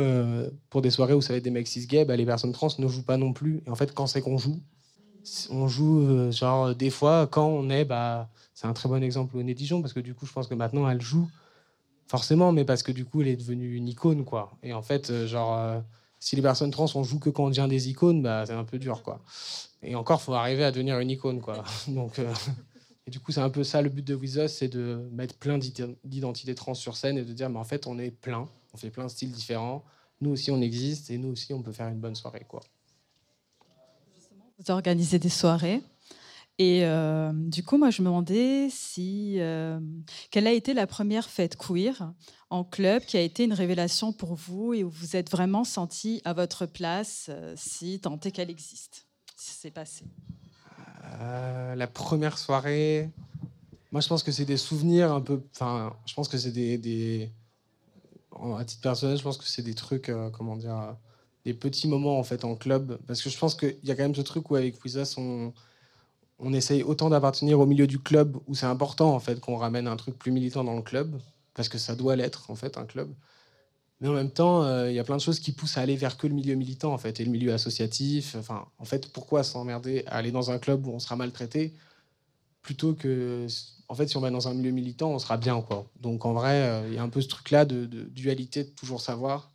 pour des soirées où ça va être des mecs cis-gays, bah, les personnes trans ne jouent pas non plus. Et en fait, quand c'est qu'on joue, on joue euh, genre des fois quand on est bah c'est un très bon exemple au Dijon parce que du coup je pense que maintenant elle joue forcément mais parce que du coup elle est devenue une icône quoi. Et en fait euh, genre euh, si les personnes trans on joue que quand on devient des icônes bah c'est un peu dur quoi. Et encore faut arriver à devenir une icône quoi. (laughs) Donc et du coup c'est un peu ça le but de With c'est de mettre plein d'identités trans sur scène et de dire mais en fait on est plein. On fait plein de styles différents. Nous aussi on existe et nous aussi on peut faire une bonne soirée quoi. Vous organisez des soirées. Et euh, du coup, moi, je me demandais si euh, quelle a été la première fête queer en club qui a été une révélation pour vous et où vous êtes vraiment senti à votre place, euh, si tant est qu'elle existe, si c'est passé? la première soirée, moi, je pense que c'est des souvenirs un peu. Enfin, je pense que c'est des, des, À titre personnel, je pense que c'est des trucs, comment dire des petits moments en fait en club parce que je pense qu'il y a quand même ce truc où avec Wizas on, on essaye autant d'appartenir au milieu du club où c'est important en fait qu'on ramène un truc plus militant dans le club parce que ça doit l'être en fait un club. Mais en même temps euh, il y a plein de choses qui poussent à aller vers que le milieu militant en fait et le milieu associatif. Enfin en fait pourquoi s'emmerder à aller dans un club où on sera maltraité plutôt que en fait si on va dans un milieu militant on sera bien quoi. Donc en vrai euh, il y a un peu ce truc là de, dualité de toujours savoir.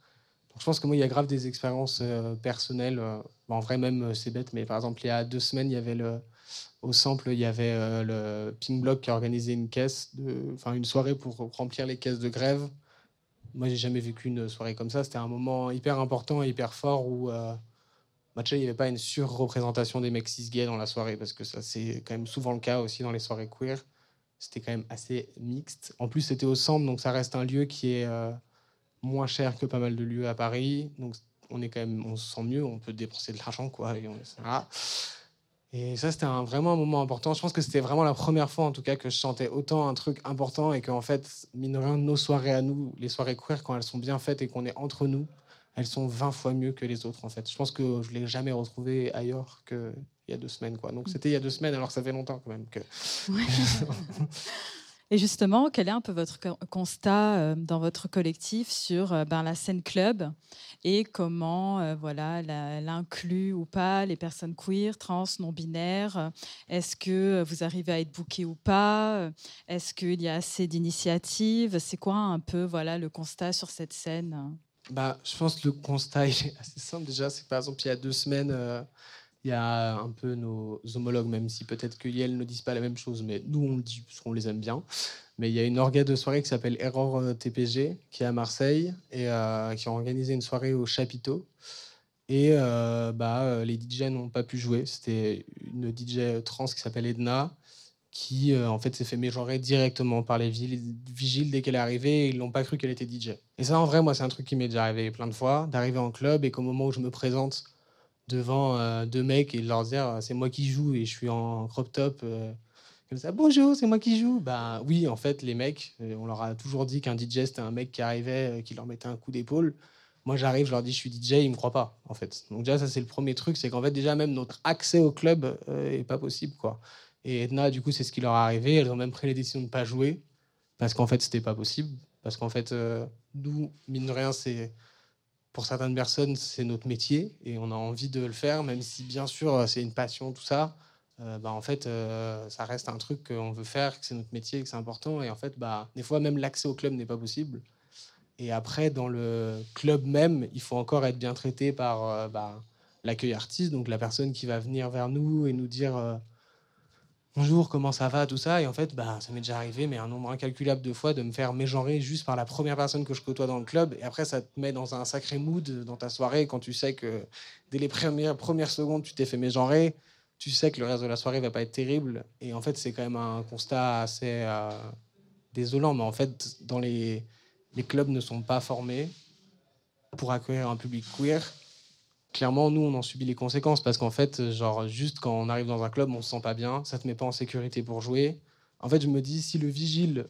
Je pense que moi, il y a grave des expériences euh, personnelles. En vrai, même, c'est bête, mais par exemple, il y a deux semaines, il y avait le, au sample, il y avait le Pink Block qui a organisé une caisse, enfin une soirée pour remplir les caisses de grève. Moi, j'ai jamais vécu une soirée comme ça. C'était un moment hyper important et hyper fort où, euh, il n'y avait pas une surreprésentation des mecs cis-gays dans la soirée, parce que ça, c'est quand même souvent le cas aussi dans les soirées queer. C'était quand même assez mixte. En plus, c'était au centre, donc ça reste un lieu qui est moins cher que pas mal de lieux à Paris. Donc on est quand même, on se sent mieux, on peut dépenser de l'argent, quoi. Et, et ça, c'était vraiment un moment important. Je pense que c'était vraiment la première fois, en tout cas, que je sentais autant un truc important et qu'en fait, mine de rien, nos soirées à nous, les soirées queer, quand elles sont bien faites et qu'on est entre nous, elles sont 20 fois mieux que les autres, en fait. Je pense que je l'ai jamais retrouvé ailleurs qu'il y a deux semaines, quoi. Donc c'était il y a deux semaines, alors ça fait longtemps quand même que. (laughs) (laughs) Et justement, quel est un peu votre constat euh, dans votre collectif sur euh, ben, la scène club et comment euh, voilà, l'inclut ou pas les personnes queer, trans, non-binaires Est-ce que vous arrivez à être booké ou pas Est-ce qu'il y a assez d'initiatives? C'est quoi un peu voilà, le constat sur cette scène? Bah, Je pense que le constat est assez simple déjà. C'est par exemple, il y a deux semaines il y a un peu nos homologues, même si peut-être que Yale ne disent pas la même chose, mais nous on le dit parce qu'on les aime bien. Mais il y a une orga de soirée qui s'appelle Error euh, TPG, qui est à Marseille, et euh, qui a organisé une soirée au Chapiteau. Et euh, bah, les DJ n'ont pas pu jouer. C'était une DJ trans qui s'appelle Edna, qui en fait s'est fait mégenrer directement par les vigiles dès qu'elle est arrivée. ils n'ont pas cru qu'elle était DJ. Et ça, en vrai, moi, c'est un truc qui m'est déjà arrivé plein de fois, d'arriver en club et qu'au moment où je me présente, devant euh, deux mecs et leur dire euh, c'est moi qui joue et je suis en crop top. Euh, comme ça, bonjour, c'est moi qui joue. Bah oui, en fait, les mecs, on leur a toujours dit qu'un DJ c'était un mec qui arrivait, qui leur mettait un coup d'épaule. Moi, j'arrive, je leur dis je suis DJ, ils me croient pas, en fait. Donc déjà, ça c'est le premier truc, c'est qu'en fait déjà même notre accès au club est pas possible, quoi. Et Edna, du coup, c'est ce qui leur est arrivé. Elles ont même pris les décisions de pas jouer parce qu'en fait, c'était pas possible. Parce qu'en fait, nous, mine de rien, c'est pour certaines personnes, c'est notre métier et on a envie de le faire, même si bien sûr c'est une passion, tout ça. Euh, bah, en fait, euh, ça reste un truc qu'on veut faire, que c'est notre métier, que c'est important. Et en fait, bah, des fois, même l'accès au club n'est pas possible. Et après, dans le club même, il faut encore être bien traité par euh, bah, l'accueil artiste, donc la personne qui va venir vers nous et nous dire bonjour, comment ça va, tout ça. Et en fait, bah, ça m'est déjà arrivé, mais un nombre incalculable de fois, de me faire mégenrer juste par la première personne que je côtoie dans le club. Et après, ça te met dans un sacré mood dans ta soirée quand tu sais que dès les premières, premières secondes, tu t'es fait mégenrer. Tu sais que le reste de la soirée va pas être terrible. Et en fait, c'est quand même un constat assez euh, désolant. Mais en fait, dans les, les clubs ne sont pas formés pour accueillir un public queer clairement, nous, on en subit les conséquences parce qu'en fait, genre, juste quand on arrive dans un club, on se sent pas bien, ça te met pas en sécurité pour jouer. En fait, je me dis, si le vigile,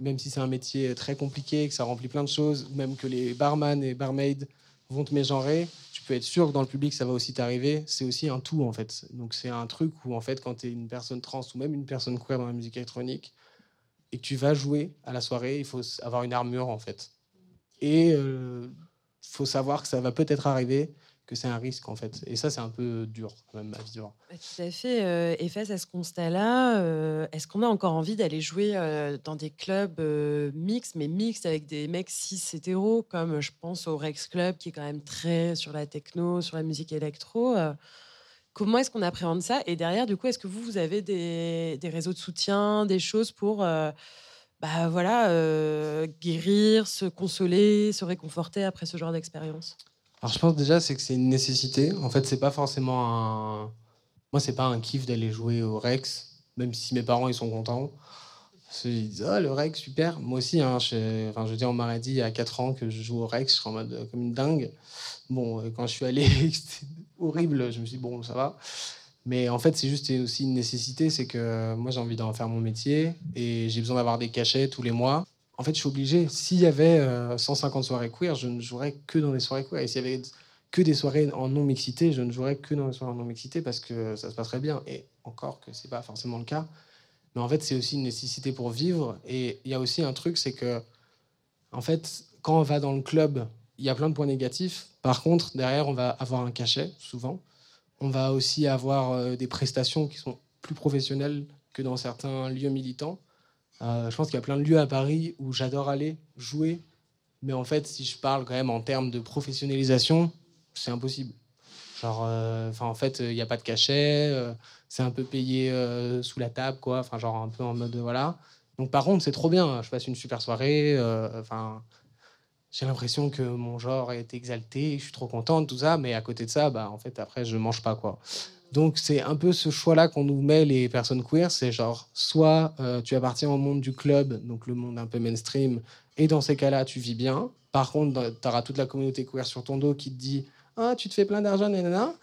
même si c'est un métier très compliqué, que ça remplit plein de choses, même que les barman et barmaids vont te mégenrer, tu peux être sûr que dans le public, ça va aussi t'arriver. C'est aussi un tout, en fait. Donc, c'est un truc où, en fait, quand tu es une personne trans ou même une personne queer dans la musique électronique et que tu vas jouer à la soirée, il faut avoir une armure, en fait. Et il euh, faut savoir que ça va peut-être arriver que c'est un risque en fait. Et ça, c'est un peu dur quand même à vivre. Bah, tout à fait. Euh, et face à ce constat-là, euh, est-ce qu'on a encore envie d'aller jouer euh, dans des clubs mixtes, mais mixtes avec des mecs cis hétéros, comme je pense au Rex Club, qui est quand même très sur la techno, sur la musique électro Comment est-ce qu'on appréhende ça? Et derrière, du coup, est-ce que vous, vous avez des, des, réseaux de soutien, des choses pour bah, voilà, guérir, se consoler, se réconforter après ce genre d'expérience? Alors je pense déjà c'est que c'est une nécessité. En fait, c'est pas forcément un. Moi, c'est pas un kiff d'aller jouer au Rex, même si mes parents ils sont contents. Ils disent Ah, le Rex, super. Moi aussi, hein, je... Enfin, je dis, on m'a dit il y a 4 ans que je joue au Rex, je suis en mode euh, comme une dingue. Bon, euh, quand je suis allé, (laughs) c'était horrible. Je me suis dit Bon, ça va. Mais en fait, c'est juste aussi une nécessité c'est que moi, j'ai envie d'en faire mon métier et j'ai besoin d'avoir des cachets tous les mois en fait, je suis obligé. S'il y avait 150 euh, soirées queer, je ne jouerais que dans des soirées queer. Et s'il y avait que des soirées en non-mixité, je ne jouerais que dans des soirées en non-mixité parce que ça se passerait bien. Et encore que c'est pas forcément le cas. Mais en fait, c'est aussi une nécessité pour vivre. Et il y a aussi un truc, c'est que, en fait, quand on va dans le club, il y a plein de points négatifs. Par contre, derrière, on va avoir un cachet, souvent. On va aussi avoir euh, des prestations qui sont plus professionnelles que dans certains lieux militants. Euh, je pense qu'il y a plein de lieux à Paris où j'adore aller jouer, mais en fait, si je parle quand même en termes de professionnalisation, c'est impossible. Genre, euh, enfin, en fait, il n'y a pas de cachet, euh, c'est un peu payé sous la table, quoi. Enfin, genre un peu en mode voilà. Donc, par contre, c'est trop bien. Je passe une super soirée. Enfin, j'ai l'impression que mon genre est exalté. Je suis trop contente, tout ça. Mais à côté de ça, bah, en fait, après, je mange pas, quoi. Donc c'est un peu ce choix-là qu'on nous met les personnes queer, c'est genre soit euh, tu appartiens au monde du club, donc le monde un peu mainstream, et dans ces cas-là tu vis bien. Par contre, tu auras toute la communauté queer sur ton dos qui te dit ah tu te fais plein d'argent, nanana.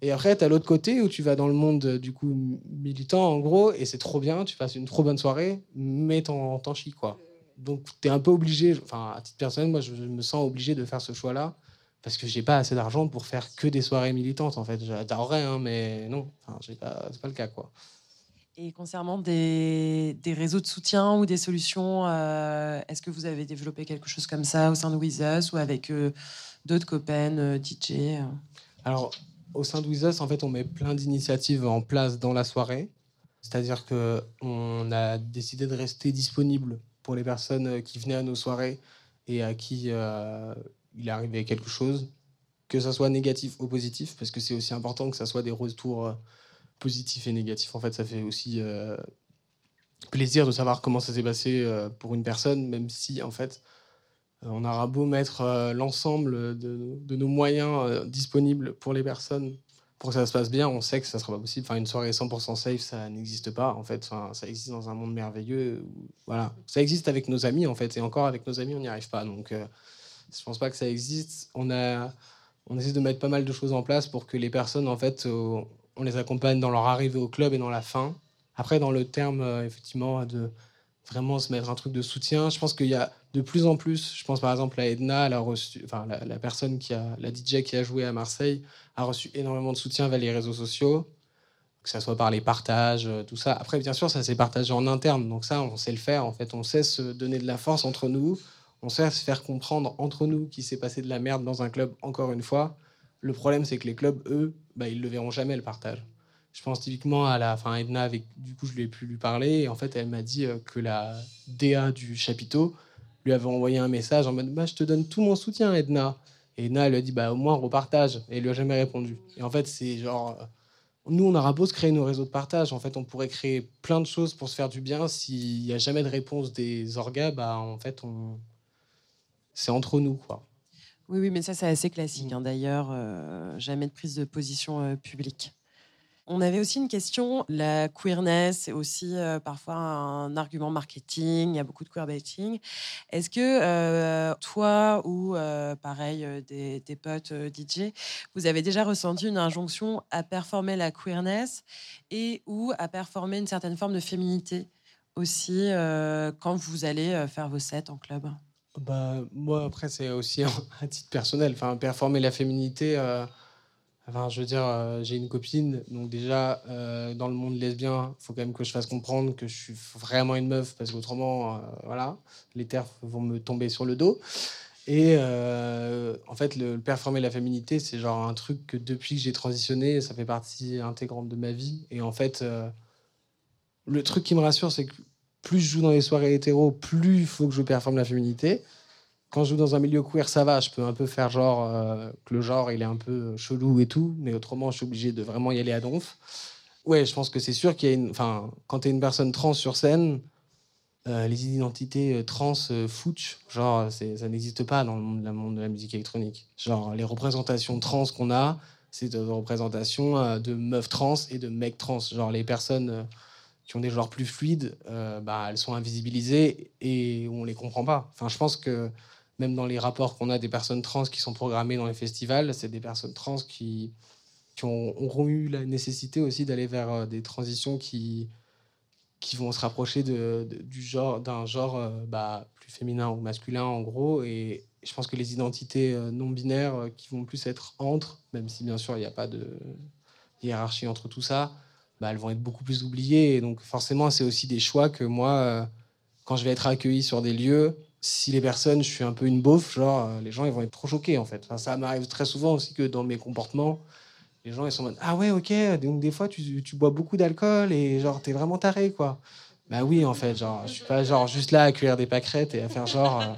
Et après, tu as l'autre côté où tu vas dans le monde du coup militant en gros, et c'est trop bien, tu passes une trop bonne soirée, mais t'en chies quoi. Donc tu es un peu obligé, enfin à titre personnel, moi je me sens obligé de faire ce choix-là parce que j'ai pas assez d'argent pour faire que des soirées militantes en fait. J'adorerais, hein, mais non, enfin, c'est pas, pas le cas quoi. Et concernant des, des, réseaux de soutien ou des solutions, euh, est-ce que vous avez développé quelque chose comme ça au sein de Wizus ou avec euh, d'autres copains euh, DJ Alors, au sein de Wizus, en fait, on met plein d'initiatives en place dans la soirée. C'est-à-dire que on a décidé de rester disponible pour les personnes qui venaient à nos soirées et à qui il est arrivé quelque chose, que ça soit négatif ou positif, parce que c'est aussi important que ça soit des retours euh, positifs et négatifs. En fait, ça fait aussi euh, plaisir de savoir comment ça s'est passé euh, pour une personne, même si, en fait, on aura beau mettre l'ensemble de, nos moyens disponibles pour les personnes pour que ça se passe bien, on sait que ça sera pas possible. Enfin, une soirée 100% safe, ça n'existe pas. En fait, ça existe dans un monde merveilleux. voilà, ça existe avec nos amis en fait, et encore avec nos amis, on n'y arrive pas. Donc, je pense pas que ça existe. On a, on essaie de mettre pas mal de choses en place pour que les personnes, en fait, on les accompagne dans leur arrivée au club et dans la fin. Après, dans le terme, euh, effectivement, de vraiment se mettre un truc de soutien, je pense qu'il y a de plus en plus, je pense par exemple à Edna, la, personne qui a, la DJ qui a joué à Marseille, a reçu énormément de soutien via les réseaux sociaux, que ce soit par les partages, euh, tout ça. Après, bien sûr, ça s'est partagé en interne, donc ça, on sait le faire, en fait, on sait se donner de la force entre nous, on sait se faire comprendre entre nous qu'il s'est passé de la merde dans un club encore une fois. Le problème, c'est que les clubs, eux, bah, ils le verront jamais le partage. Je pense typiquement à la fin Edna, avec du coup, je lui ai pu lui parler. Et en fait, elle m'a dit euh, que la DA du chapiteau lui avait envoyé un message en mode bah, Je te donne tout mon soutien, Edna. Et Edna, elle lui a dit bah, Au moins, repartage. Et elle lui a jamais répondu. Et en fait, c'est genre. nous, on aura beau se créer nos réseaux de partage. En fait, on pourrait créer plein de choses pour se faire du bien. S'il n'y a jamais de réponse des orgas, bah, en fait, on... c'est entre nous. Quoi. Oui, oui, mais ça, c'est assez classique. Hein. D'ailleurs, euh, jamais de prise de position euh, publique. On avait aussi une question. La queerness, c'est aussi euh, parfois un argument marketing. Il y a beaucoup de queerbaiting. Est-ce que euh, toi ou euh, pareil des, potes DJ, vous avez déjà ressenti une injonction à performer la queerness et ou à performer une certaine forme de féminité aussi quand vous allez faire vos sets en club? Bah, moi, après, c'est aussi (laughs) un, titre personnel. Enfin, performer la féminité, Enfin, je veux dire, euh, j'ai une copine, donc déjà, euh, dans le monde lesbien, il faut quand même que je fasse comprendre que je suis vraiment une meuf, parce qu'autrement, euh, voilà, les terres vont me tomber sur le dos. Et en fait, le, performer la féminité, c'est genre un truc que depuis que j'ai transitionné, ça fait partie intégrante de ma vie. Et en fait, le truc qui me rassure, c'est que plus je joue dans les soirées hétéro, plus il faut que je performe la féminité quand je joue dans un milieu queer, ça va, je peux un peu faire genre euh, que le genre il est un peu chelou et tout, mais autrement je suis obligé de vraiment y aller à donf. Ouais, je pense que c'est sûr qu'il y a une. Enfin, quand tu es une personne trans sur scène, euh, les identités euh, trans fouch, genre ça n'existe pas dans le monde, de la musique électronique. Genre les représentations trans qu'on a, c'est des représentations de meufs trans et de mecs trans. Genre les personnes qui ont des genres plus fluides, bah, elles sont invisibilisées et on les comprend pas. Enfin, je pense que même dans les rapports qu'on a des personnes trans qui sont programmées dans les festivals, c'est des personnes trans qui, ont, auront eu la nécessité aussi d'aller vers euh, des transitions qui, qui vont se rapprocher de, du genre d'un genre euh, bah, plus féminin ou masculin en gros. Et je pense que les identités euh, non binaires qui vont plus être entre, même si bien sûr il n'y a pas de hiérarchie entre tout ça, bah, elles vont être beaucoup plus oubliées. Donc forcément, c'est aussi des choix que moi, quand je vais être accueilli sur des lieux, si les personnes, je suis un peu une beauf, genre, euh, les gens, ils vont être trop choqués, en fait. ça m'arrive très souvent aussi que dans mes comportements, les gens, ils sont en mode, ah ouais, ok, donc des fois, tu, tu bois beaucoup d'alcool et genre, t'es vraiment taré, quoi. Bah oui, en fait, genre, je suis pas genre juste là à cuire des pâquerettes et à faire genre.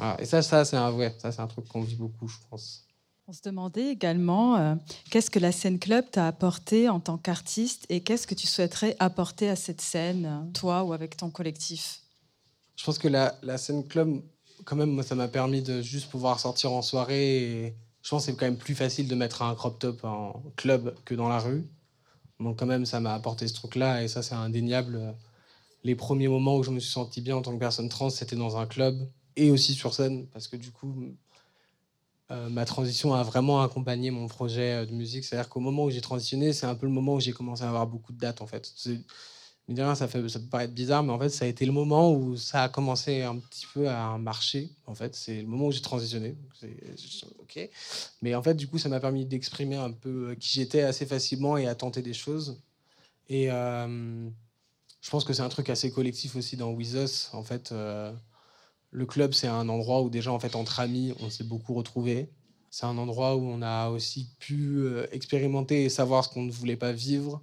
Euh, et ça, ça c'est un vrai, ça, c'est un truc qu'on vit beaucoup, je pense. On se demandait également euh, qu'est-ce que la scène club t'a apporté en tant qu'artiste et qu'est-ce que tu souhaiterais apporter à cette scène, toi ou avec ton collectif? Je pense que la, scène club, quand même, moi, ça m'a permis de juste pouvoir sortir en soirée. Et je pense que c'est quand même plus facile de mettre un crop top en club que dans la rue. Donc, quand même, ça m'a apporté ce truc-là. Et ça, c'est indéniable. Les premiers moments où je me suis senti bien en tant que personne trans, c'était dans un club et aussi sur scène. Parce que du coup, euh, ma transition a vraiment accompagné mon projet de musique. C'est-à-dire qu'au moment où j'ai transitionné, c'est un peu le moment où j'ai commencé à avoir beaucoup de dates, en fait ça, fait, ça peut paraître bizarre, mais en fait, ça a été le moment où ça a commencé un petit peu à marcher. En fait, c'est le moment où j'ai transitionné. Ok. Mais en fait, du coup, ça m'a permis d'exprimer un peu qui j'étais assez facilement et à tenter des choses. Et euh, je pense que c'est un truc assez collectif aussi dans With Us. En fait, euh, le club, c'est un endroit où déjà, en fait, entre amis, on s'est beaucoup retrouvés. C'est un endroit où on a aussi pu euh, expérimenter et savoir ce qu'on ne voulait pas vivre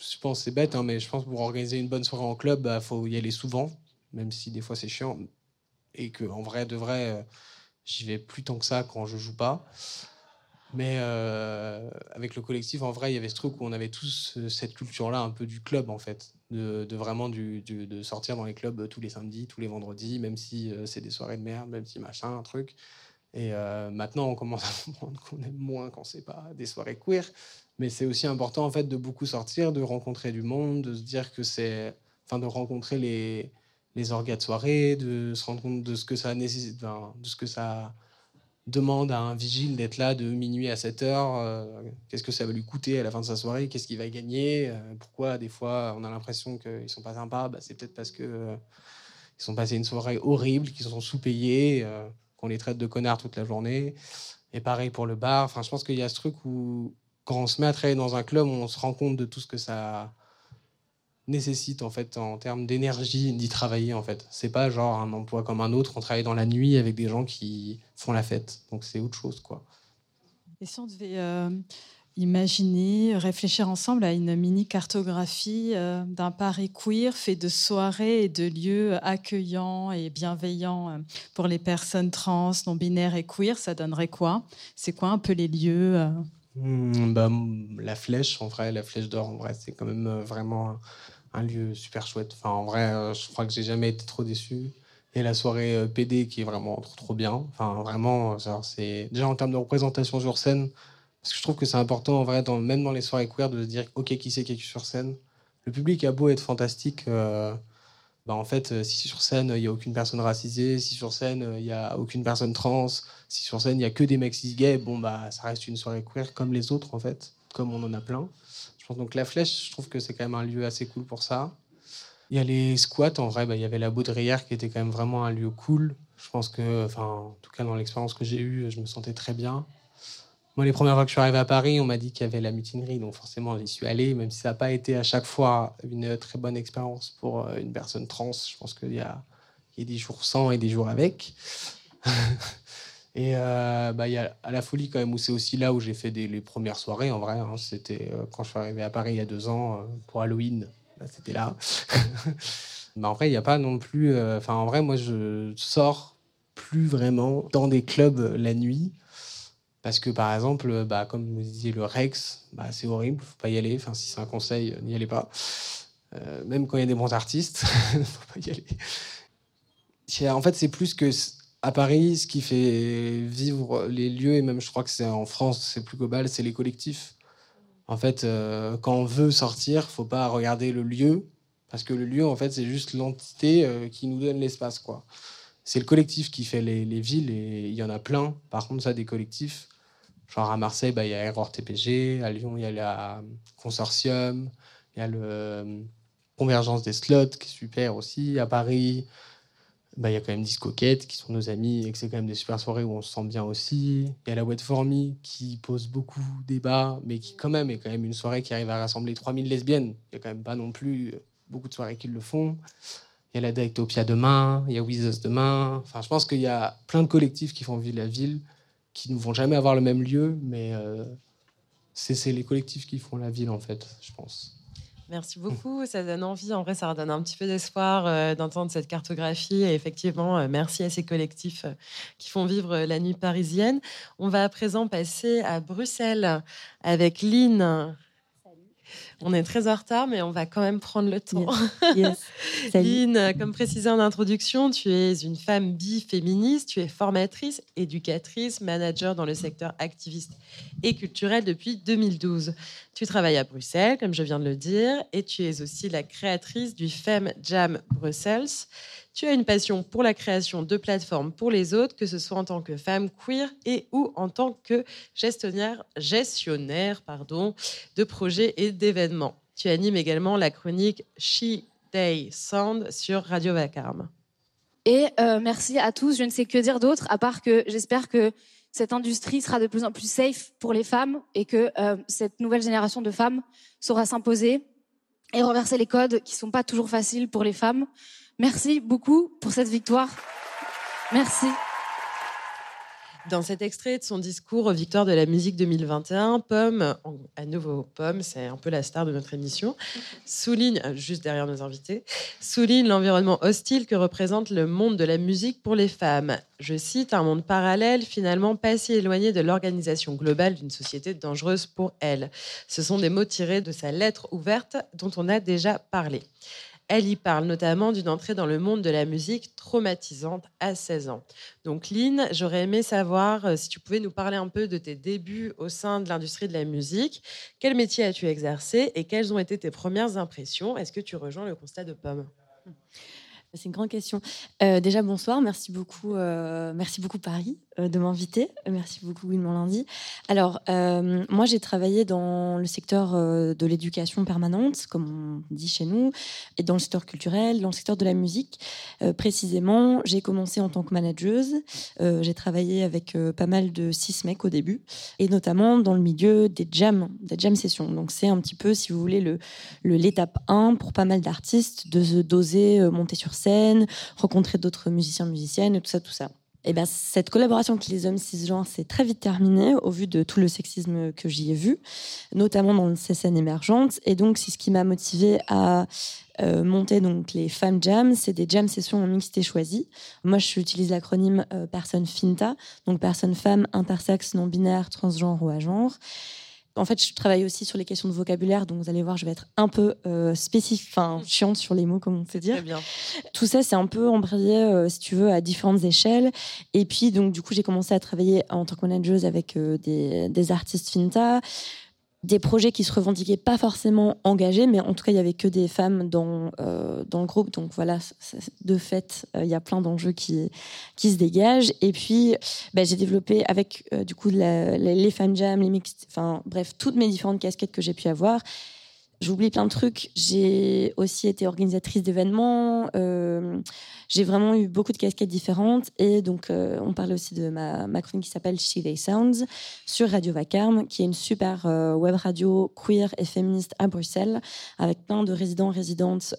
je pense c'est bête, hein, mais je pense pour organiser une bonne soirée en club, il bah, faut y aller souvent, même si des fois c'est chiant. Et que en vrai, de vrai, euh, j'y vais plus tant que ça quand je joue pas. Mais euh, avec le collectif, en vrai, il y avait ce truc où on avait tous euh, cette culture-là, un peu du club, en fait. De, vraiment de sortir dans les clubs tous les samedis, tous les vendredis, même si c'est des soirées de merde, même si machin, un truc. Et maintenant, on commence à (laughs) comprendre qu'on aime moins quand c'est pas des soirées queer. Mais c'est aussi important en fait de beaucoup sortir, de rencontrer du monde, de se dire que c'est, enfin, de rencontrer les les orgas de soirée, de se rendre compte de ce que ça nécessite, de ce que ça demande à un vigile d'être là de minuit à 7 heures. Euh, qu'est-ce que ça va lui coûter à la fin de sa soirée Qu'est-ce qu'il va gagner euh, Pourquoi des fois on a l'impression qu'ils sont pas sympas bah, C'est peut-être parce que euh, sont passés une soirée horrible, qu'ils sont sous-payés, qu'on les traite de connards toute la journée. Et pareil pour le bar. Enfin, je pense qu'il y a ce truc où quand on se met à travailler dans un club, on se rend compte de tout ce que ça nécessite en fait en termes d'énergie d'y travailler en fait. C'est pas genre un emploi comme un autre, on travaille dans la nuit avec des gens qui font la fête. Donc c'est autre chose quoi. Et si on devait euh, imaginer, réfléchir ensemble à une mini cartographie euh, d'un Paris queer fait de soirées et de lieux accueillants et bienveillants euh, pour les personnes trans, non binaires et queer, ça donnerait quoi? C'est quoi un peu les lieux Hmm, bah, La Flèche, en vrai, la Flèche d'Or, en vrai, c'est quand même vraiment un, lieu super chouette. Enfin, en vrai, euh, je crois que j'ai jamais été trop déçu. Et la soirée euh, PD qui est vraiment trop, bien. Enfin, vraiment, c'est déjà en termes de représentation sur scène, parce que je trouve que c'est important, en vrai, même dans les soirées queer, de se dire, OK, qui c'est qui est sur scène? Le public a beau être fantastique. Bah, en fait, euh, si sur scène, il n'y a aucune personne racisée, si sur scène, il n'y a aucune personne trans, si sur scène, il n'y a que des mecs cis gays, bon, bah, ça reste une soirée queer comme les autres, en fait, comme on en a plein. Donc la flèche, je trouve que c'est quand même un lieu assez cool pour ça. Il y a les squats, en vrai, bah, il y avait la Baudrière qui était quand même vraiment un lieu cool. Je pense que, enfin, en tout cas, dans l'expérience que j'ai eue, je me sentais très bien. Moi, les premières fois que je suis arrivé à Paris, on m'a dit qu'il y avait la mutinerie, donc forcément, j'y suis allé, même si ça n'a pas été à chaque fois une très bonne expérience pour euh, une personne trans. Je pense qu'il y a, des jours sans et des jours avec. (laughs) et euh, bah, y a à la folie quand même, où c'est aussi là où j'ai fait les premières soirées, en vrai. Hein. C'était euh, quand je suis arrivé à Paris il y a deux ans pour Halloween. C'était là. (laughs) bah, en vrai, il n'y a pas non plus. Enfin, en vrai, moi, je sors plus vraiment dans des clubs la nuit. Parce que par exemple, bah, comme vous disiez, le Rex, bah, c'est horrible, faut pas y aller. Enfin, si c'est un conseil, n'y allez pas. Euh, même quand il y a des bons artistes, (laughs) faut pas y aller. En fait, c'est plus que à Paris, ce qui fait vivre les lieux, et même je crois que c'est en France, c'est plus global, c'est les collectifs. En fait, euh, quand on veut sortir, faut pas regarder le lieu, parce que le lieu, en fait, c'est juste l'entité euh, qui nous donne l'espace, quoi. C'est le collectif qui fait les, les villes, et il y en a plein. Par contre, ça, des collectifs, Genre à Marseille, bah, il y a Error TPG, à Lyon, il y a la Consortium, il y a le euh, Convergence des Slots qui est super aussi. À Paris, bah, y a quand même Discoquette qui sont nos amis et que c'est quand même des super soirées où on se sent bien aussi. Il y a la Wet For Me qui pose beaucoup débat, mais qui quand même est quand même une soirée qui arrive à rassembler 3000 lesbiennes. Il n'y a quand même pas non plus beaucoup de soirées qui le font. Il y a la Dictopia demain, il y a With demain. Enfin, je pense qu'il y a plein de collectifs qui font vivre la ville qui ne vont jamais avoir le même lieu, mais euh, c'est les collectifs qui font la ville, en fait, je pense. Merci beaucoup, ça donne envie. En vrai, ça redonne un petit peu d'espoir euh, d'entendre cette cartographie. Et effectivement, euh, merci à ces collectifs qui font vivre la nuit parisienne. On va à présent passer à Bruxelles avec Lynn. On est très en retard, mais on va quand même prendre le temps. Yes. (laughs) Lynn, comme précisé en introduction, tu es une femme bi-féministe, tu es formatrice, éducatrice, manager dans le secteur activiste et culturel depuis 2012. Tu travailles à Bruxelles, comme je viens de le dire, et tu es aussi la créatrice du Femme Jam Brussels tu as une passion pour la création de plateformes pour les autres, que ce soit en tant que femme queer et ou en tant que gestionnaire, gestionnaire pardon, de projets et d'événements. Tu animes également la chronique She Day Sound sur Radio Vacarme. Et euh, merci à tous. Je ne sais que dire d'autre, à part que j'espère que cette industrie sera de plus en plus safe pour les femmes et que euh, cette nouvelle génération de femmes saura s'imposer et renverser les codes qui sont pas toujours faciles pour les femmes. Merci beaucoup pour cette victoire. Merci. Dans cet extrait de son discours Victoire de la musique 2021, Pomme, à nouveau Pomme, c'est un peu la star de notre émission, souligne, juste derrière nos invités, souligne l'environnement hostile que représente le monde de la musique pour les femmes. Je cite, un monde parallèle finalement pas si éloigné de l'organisation globale d'une société dangereuse pour elles. Ce sont des mots tirés de sa lettre ouverte dont on a déjà parlé. Elle y parle notamment d'une entrée dans le monde de la musique traumatisante à 16 ans. Donc Lynn, j'aurais aimé savoir euh, si tu pouvais nous parler un peu de tes débuts au sein de l'industrie de la musique. Quel métier as-tu exercé et quelles ont été tes premières impressions? Est-ce que tu rejoins le constat de Pomme? C'est une grande question. Euh, déjà, bonsoir. Merci beaucoup, euh, merci beaucoup Paris de m'inviter. Merci beaucoup Wilmont Lundi. Alors, moi, j'ai travaillé dans le secteur de l'éducation permanente, comme on dit chez nous, et dans le secteur culturel, dans le secteur de la musique. précisément, j'ai commencé en tant que manageuse. j'ai travaillé avec pas mal de six mecs au début, et notamment dans le milieu des jams, des jam sessions. Donc, c'est un petit peu, si vous voulez, le l'étape 1 pour pas mal d'artistes de d'oser monter sur scène, rencontrer d'autres musiciens, musiciennes, et tout ça, tout ça. Et ben, cette collaboration avec les hommes cisgenres s'est très vite terminée au vu de tout le sexisme que j'y ai vu, notamment dans ces scènes émergentes. Et donc, c'est ce qui m'a motivée à euh, monter donc les femmes jam. C'est des jam sessions en mixité choisie. Moi, j'utilise l'acronyme euh, personne FINTA, donc personne femme, intersexe, non binaire, transgenre ou à genre. En fait, je travaille aussi sur les questions de vocabulaire, donc vous allez voir, je vais être un peu euh, spécifique, enfin chiante sur les mots, comme on peut dire. Très bien. Tout ça, c'est un peu embrayé, euh, si tu veux, à différentes échelles. Et puis, donc, du coup, j'ai commencé à travailler en tant que manageuse avec euh, des, des artistes finta des projets qui se revendiquaient pas forcément engagés, mais en tout cas, il y avait que des femmes dans, euh, dans le groupe. Donc voilà, de fait, euh, il y a plein d'enjeux qui, qui se dégagent. Et puis, bah, j'ai développé avec euh, du coup les femmes jam, les mix, enfin bref, toutes mes différentes casquettes que j'ai pu avoir. J'oublie plein de trucs. J'ai aussi été organisatrice d'événements. Euh, j'ai vraiment eu beaucoup de casquettes différentes. Et donc, euh, on parle aussi de ma, ma chronique qui s'appelle She They Sounds sur Radio Vacarme, qui est une super euh, web radio queer et féministe à Bruxelles, avec plein de résidents, résidentes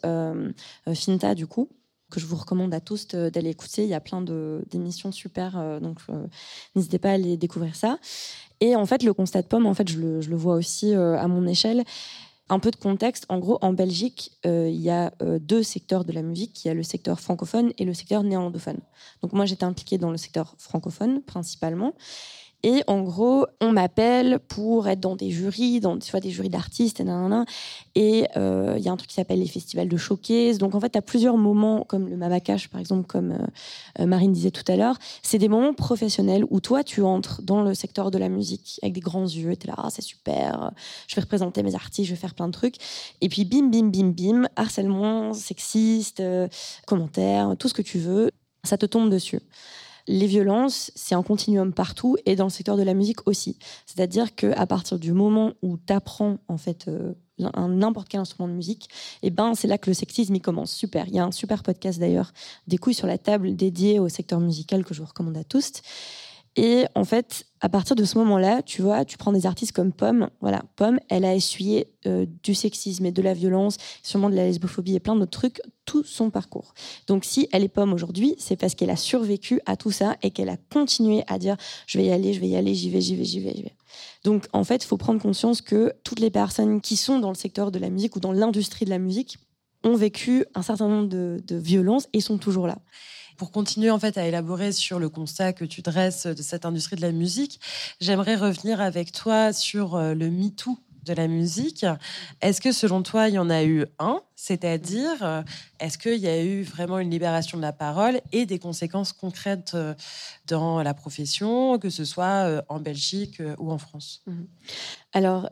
Finta, du coup que je vous recommande à tous d'aller écouter. Il y a plein d'émissions super, donc n'hésitez pas à aller découvrir ça. Et en fait, le constat de pomme, en fait, je le, je le vois aussi à mon échelle. Un peu de contexte, en gros, en Belgique, euh, il y a euh, deux secteurs de la musique. Il y a le secteur francophone et le secteur néerlandophone. Donc moi, j'étais impliquée dans le secteur francophone principalement. Et en gros, on m'appelle pour être dans des jurys, dans vois, des jurys d'artistes, et euh, il y a un truc qui s'appelle les festivals de showcase. Donc en fait, as plusieurs moments, comme le Mavakash, par exemple, comme euh, euh, Marine disait tout à l'heure. C'est des moments professionnels où toi, tu entres dans le secteur de la musique avec des grands yeux. Tu es là, ah, c'est super, je vais représenter mes artistes, je vais faire plein de trucs. Et puis, bim, bim, bim, bim, harcèlement, sexiste, commentaires, tout ce que tu veux, ça te tombe dessus les violences, c'est un continuum partout et dans le secteur de la musique aussi. C'est-à-dire qu'à partir du moment où tu apprends en fait euh, n'importe quel instrument de musique, eh ben c'est là que le sexisme il commence. Super. Il y a un super podcast d'ailleurs, des couilles sur la table dédié au secteur musical que je vous recommande à tous. Et en fait, à partir de ce moment-là, tu vois, tu prends des artistes comme Pomme. Voilà, Pomme, elle a essuyé euh, du sexisme et de la violence, sûrement de la lesbophobie et plein d'autres trucs, tout son parcours. Donc, si elle est Pomme aujourd'hui, c'est parce qu'elle a survécu à tout ça et qu'elle a continué à dire je vais y aller, je vais y aller, j'y vais, j'y vais, j'y vais, j'y vais. Donc, en fait, il faut prendre conscience que toutes les personnes qui sont dans le secteur de la musique ou dans l'industrie de la musique ont vécu un certain nombre de, de violences et sont toujours là pour continuer en fait à élaborer sur le constat que tu dresses de cette industrie de la musique, j'aimerais revenir avec toi sur euh, le MeToo de la musique. Est-ce que selon toi, il y en a eu un C'est-à-dire, euh, est-ce qu'il y a eu vraiment une libération de la parole et des conséquences concrètes euh, dans la profession, que ce soit en Belgique ou en France? Mhm. Alors,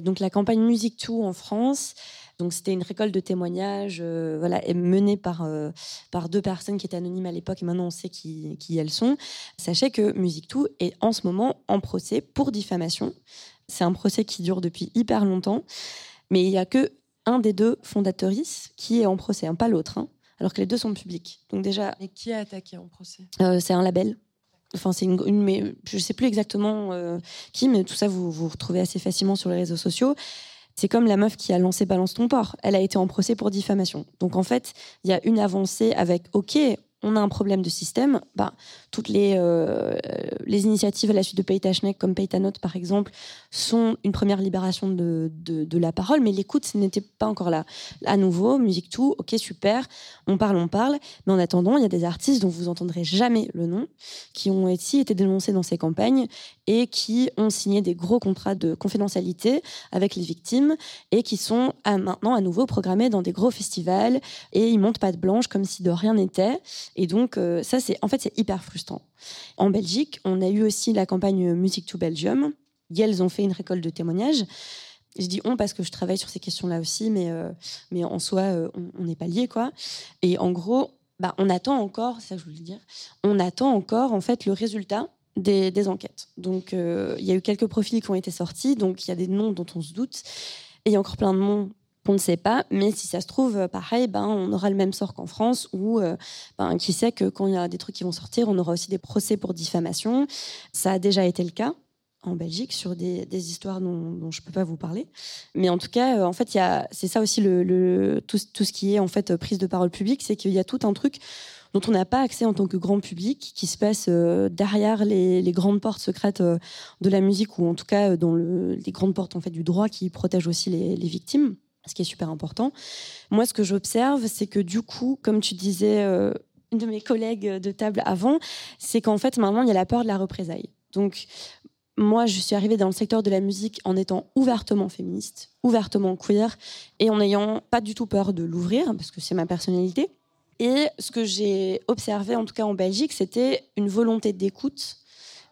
donc la campagne Musique Tout en France, donc c'était une récolte de témoignages, euh, voilà, menée par euh, par deux personnes qui étaient anonymes à l'époque et maintenant on sait qui, qui elles sont. Sachez que Musique Tout est en ce moment en procès pour diffamation. C'est un procès qui dure depuis hyper longtemps, mais il y a que un des deux fondatrices qui est en procès, hein, pas l'autre, hein, alors que les deux sont publics. Donc déjà. Mais qui a attaqué en procès? Euh, C'est un label. Enfin, c'est une, mais je sais plus exactement qui, mais tout ça vous vous retrouvez assez facilement sur les réseaux sociaux. C'est comme la meuf qui a lancé Balance ton port. Elle a été en procès pour diffamation. Donc en fait, il y a une avancée avec OK, on a un problème de système, bah, toutes les, euh, les initiatives à la suite de Paytashnek, comme Paytanot par exemple, sont une première libération de, de, la parole, mais l'écoute n'était pas encore là. À nouveau, musique tout, ok, super, on parle, on parle, mais en attendant, il y a des artistes dont vous entendrez jamais le nom, qui ont aussi été dénoncés dans ces campagnes et qui ont signé des gros contrats de confidentialité avec les victimes et qui sont maintenant à nouveau programmés dans des gros festivals et ils montent pas de blanche comme si de rien n'était et donc, euh, ça, c'est en fait, c'est hyper frustrant. En Belgique, on a eu aussi la campagne Music to Belgium. Elles ont fait une récolte de témoignages. Je dis on parce que je travaille sur ces questions-là aussi, mais, euh, mais en soi, euh, on n'est pas liés, quoi. Et en gros, bah, on attend encore, ça je voulais dire, on attend encore, en fait, le résultat des, des enquêtes. Donc, il y a eu quelques profils qui ont été sortis, donc il y a des noms dont on se doute. Et il y a encore plein de noms on ne sait pas, mais si ça se trouve, euh, pareil, ben, on aura le même sort qu'en France, où euh, ben, qui sait que quand il y a des trucs qui vont sortir, on aura aussi des procès pour diffamation. Ça a déjà été le cas en Belgique sur des, histoires dont, je ne peux pas vous parler. Mais en tout cas, euh, en fait, c'est ça aussi tout, ce qui est en fait prise de parole publique, c'est qu'il y a tout un truc dont on n'a pas accès en tant que grand public, qui se passe derrière les, grandes portes secrètes de la musique, ou en tout cas dans les grandes portes en fait du droit qui protègent aussi les victimes ce qui est super important. Moi, ce que j'observe, c'est que du coup, comme tu disais, euh, une de mes collègues de table avant, c'est qu'en fait, maintenant, il y a la peur de la représaille. Donc, moi, je suis arrivée dans le secteur de la musique en étant ouvertement féministe, ouvertement queer, et en n'ayant pas du tout peur de l'ouvrir, parce que c'est ma personnalité. Et ce que j'ai observé, en tout cas en Belgique, c'était une volonté d'écoute.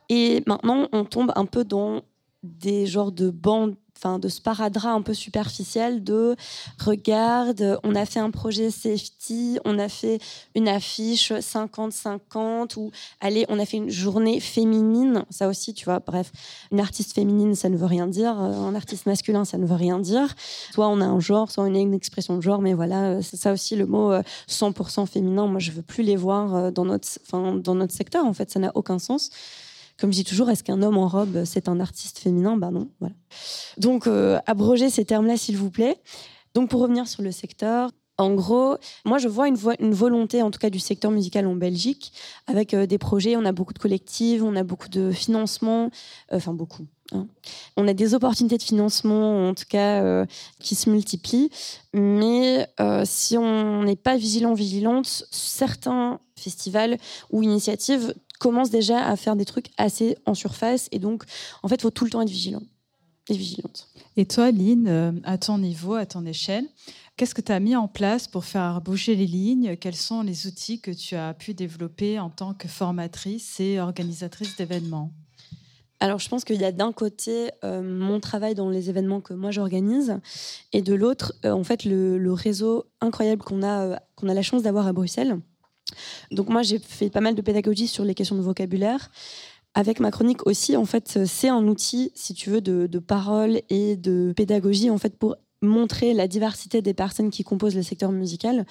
Et maintenant, on tombe un peu dans des genres de bandes enfin de sparadrap un peu superficiel de regarde, on a fait un projet safety, on a fait une affiche 50-50 ou allez, on a fait une journée féminine, ça aussi, tu vois, bref, une artiste féminine, ça ne veut rien dire, euh, un artiste masculin, ça ne veut rien dire. Soit on a un genre, soit on a une expression de genre, mais voilà, euh, ça aussi le mot 100% euh, féminin. Moi, je veux plus les voir dans notre, enfin, dans notre secteur, en fait, ça n'a aucun sens. Comme je dis toujours, est-ce qu'un homme en robe, c'est un artiste féminin? Ben non, voilà. Donc, euh, abrogez ces termes-là, s'il vous plaît. Donc, pour revenir sur le secteur, en gros, moi, je vois une, volonté, en tout cas, du secteur musical en Belgique, avec euh, des projets. On a beaucoup de collectifs, on a beaucoup de financement, euh, enfin beaucoup. Hein. On a des opportunités de financement, en tout cas, qui se multiplient. Mais si on n'est pas vigilant, vigilante, certains festivals ou initiatives commence déjà à faire des trucs assez en surface. Et donc, en fait, il faut tout le temps être vigilant et vigilante. Et toi, Lynn, euh, à ton niveau, à ton échelle, qu'est-ce que tu as mis en place pour faire bouger les lignes? Quels sont les outils que tu as pu développer en tant que formatrice et organisatrice d'événements? Alors, je pense qu'il y a d'un côté euh, mon travail dans les événements que moi j'organise, et de l'autre, euh, en fait, le, réseau incroyable qu'on a, qu'on a la chance d'avoir à Bruxelles. Donc moi, j'ai fait pas mal de pédagogie sur les questions de vocabulaire. Avec ma chronique aussi, en fait, c'est un outil, si tu veux, de, parole et de pédagogie, en fait, pour montrer la diversité des personnes qui composent le secteur musical.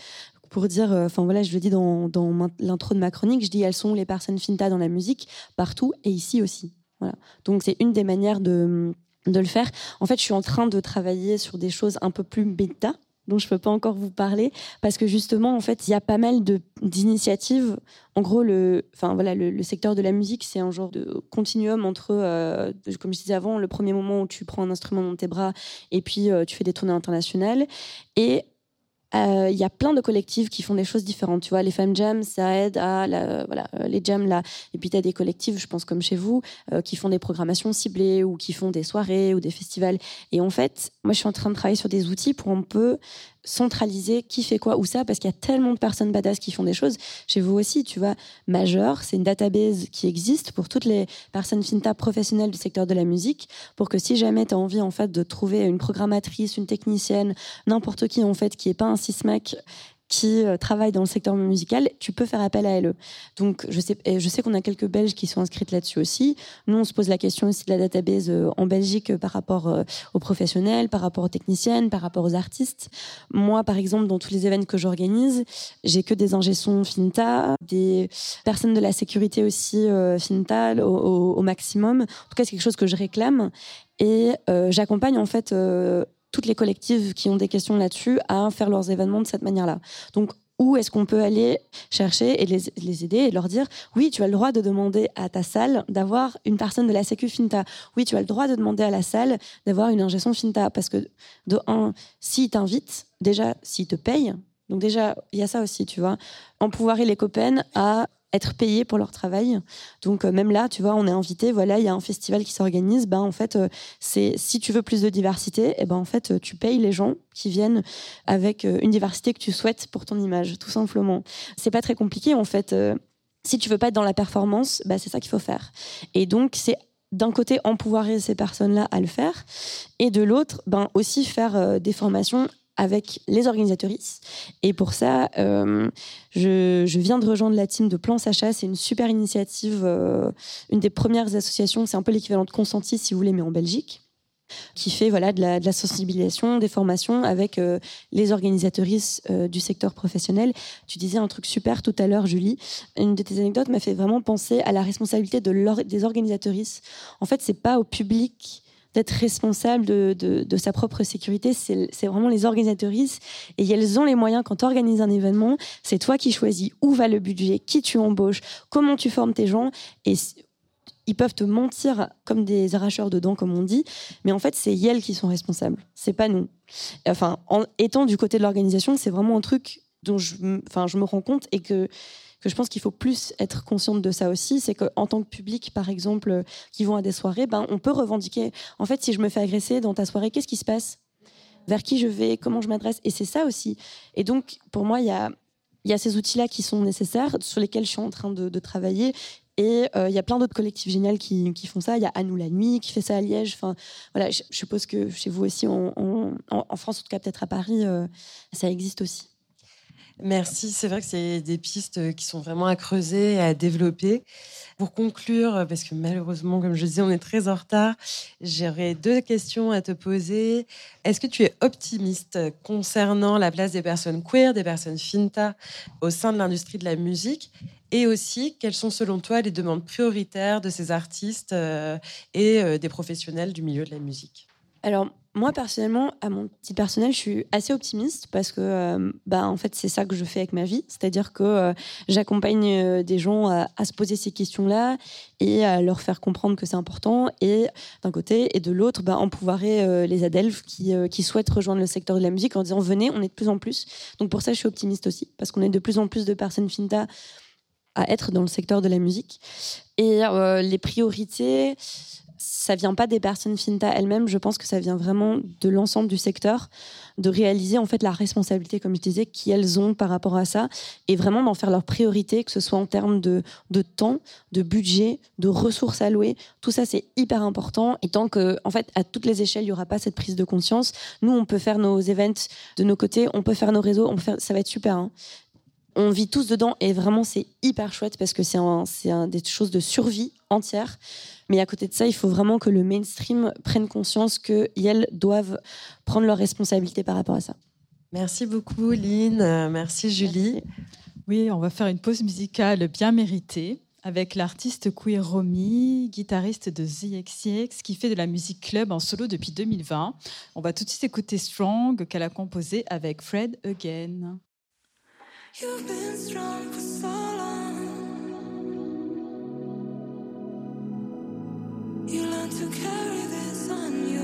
Pour dire, euh, enfin voilà, je le dis dans, l'intro de ma chronique, je dis elles sont les personnes finta dans la musique partout et ici aussi. Voilà. Donc c'est une des manières de, de le faire. En fait, je suis en train de travailler sur des choses un peu plus bêta, dont je ne peux pas encore vous parler, parce que justement, en fait, il y a pas mal d'initiatives. En gros, le, enfin, voilà, le, secteur de la musique, c'est un genre de continuum entre, euh, comme je disais avant, le premier moment où tu prends un instrument dans tes bras et puis euh, tu fais des tournées internationales, et euh, il y a plein de collectifs qui font des choses différentes. Tu vois, les femmes jam, ça aide à voilà, euh, les jams là. Et puis as des collectifs, je pense comme chez vous, euh, qui font des programmations ciblées ou qui font des soirées ou des festivals. Et en fait, moi, je suis en train de travailler sur des outils pour un peu centraliser qui fait quoi ou ça parce qu'il y a tellement de personnes badass qui font des choses. Chez vous aussi, tu vois, Majeur, c'est une database qui existe pour toutes les personnes finta professionnelles du secteur de la musique pour que si jamais tu as envie en fait de trouver une programmatrice, une technicienne, n'importe qui en fait qui est pas un sismac qui euh, travaillent dans le secteur musical, tu peux faire appel à LE. Donc, je sais, qu'on a quelques Belges qui sont inscrites là-dessus aussi. Nous, on se pose la question aussi de la database euh, en Belgique par rapport euh, aux professionnels, par rapport aux techniciennes, par rapport aux artistes. Moi, par exemple, dans tous les événements que j'organise, j'ai que des ingessons Finta, des personnes de la sécurité aussi Finta au, maximum. En tout cas, c'est quelque chose que je réclame. Et j'accompagne en fait toutes les collectives qui ont des questions là-dessus à faire leurs événements de cette manière-là. Donc, où est-ce qu'on peut aller chercher et les, aider et leur dire oui, tu as le droit de demander à ta salle d'avoir une personne de la Sécu Finta. Oui, tu as le droit de demander à la salle d'avoir une ingestion Finta. Parce que, de un, s'ils t'invitent, déjà, s'ils te payent, donc déjà, il y a ça aussi, tu vois, empouvoirer les copains à être payés pour leur travail. Donc euh, même là, tu vois, on est invité, voilà, il y a un festival qui s'organise, ben en fait, euh, c'est si tu veux plus de diversité, et eh ben en fait, euh, tu payes les gens qui viennent avec une diversité que tu souhaites pour ton image, tout simplement. C'est pas très compliqué en fait. si tu veux pas être dans la performance, ben, c'est ça qu'il faut faire. Et donc c'est d'un côté empouvoirer ces personnes-là à le faire, et de l'autre, ben aussi faire des formations avec les organisatrices. Et pour ça, euh, je, viens de rejoindre la team de Plan Sacha. C'est une super initiative, euh, une des premières associations, c'est un peu l'équivalent de Consenti, si vous voulez, mais en Belgique qui fait voilà de la, sensibilisation, des formations avec euh, les organisatrices du secteur professionnel. Tu disais un truc super tout à l'heure, Julie. Une de tes anecdotes m'a fait vraiment penser à la responsabilité de des organisatrices. En fait, c'est pas au public d'être responsable de, sa propre sécurité, c'est vraiment les organisatrices. Et elles ont les moyens, quand tu organises un événement, c'est toi qui choisis où va le budget, qui tu embauches, comment tu formes tes gens. Et ils peuvent te mentir comme des arracheurs de dents, comme on dit, mais en fait, c'est elles qui sont responsables, c'est pas nous. Enfin, en étant du côté de l'organisation, c'est vraiment un truc dont je, enfin, je me rends compte et que que je pense qu'il faut plus être consciente de ça aussi, c'est qu'en tant que public, par exemple, qui vont à des soirées, ben, on peut revendiquer, en fait, si je me fais agresser dans ta soirée, qu'est-ce qui se passe? Vers qui je vais? Comment je m'adresse? Et c'est ça aussi. Et donc, pour moi, il y a, ces outils-là qui sont nécessaires, sur lesquels je suis en train de, travailler. Et euh, il y a plein d'autres collectifs géniaux qui, font ça. Il y a Anou la nuit qui fait ça à Liège. Enfin, voilà, je, suppose que chez vous aussi, en, en, France, en tout cas peut-être à Paris, euh, ça existe aussi. Merci. C'est vrai que c'est des pistes qui sont vraiment à creuser et à développer. Pour conclure, parce que malheureusement, comme je disais, on est très en retard, j'aurais deux questions à te poser. Est-ce que tu es optimiste concernant la place des personnes queer, des personnes finta au sein de l'industrie de la musique? Et aussi, quelles sont selon toi les demandes prioritaires de ces artistes euh, et euh, des professionnels du milieu de la musique? Alors, moi, personnellement, à mon petit personnel, je suis assez optimiste parce que, euh, bah, en fait, c'est ça que je fais avec ma vie. C'est-à-dire que euh, j'accompagne euh, des gens à, se poser ces questions-là et à leur faire comprendre que c'est important. Et d'un côté, et de l'autre, bah, les adelphes qui, qui, souhaitent rejoindre le secteur de la musique en disant venez, on est de plus en plus. Donc pour ça, je suis optimiste aussi parce qu'on est de plus en plus de personnes finta à être dans le secteur de la musique. Et les priorités ça vient pas des personnes finta elles-mêmes, je pense que ça vient vraiment de l'ensemble du secteur, de réaliser en fait la responsabilité, comme je disais, qu'elles ont par rapport à ça, et vraiment d'en faire leur priorité, que ce soit en termes de, de temps, de budget, de ressources allouées. Tout ça, c'est hyper important. Et tant que, en fait, à toutes les échelles, il y aura pas cette prise de conscience, nous, on peut faire nos events de nos côtés, on peut faire nos réseaux, ça va être super. Hein on vit tous dedans et vraiment c'est hyper chouette parce que c'est un, des choses de survie entière. Mais à côté de ça, il faut vraiment que le mainstream prenne conscience qu'elles doivent prendre leurs responsabilités par rapport à ça. Merci beaucoup, Lynn. Euh, merci, Julie. Oui, on va faire une pause musicale bien méritée avec l'artiste queer Romy, guitariste de ZXX, qui fait de la musique club en solo depuis 2020. On va tout de suite écouter Strong, qu'elle a composé avec Fred Again. You've been strong for so long. To carry this on your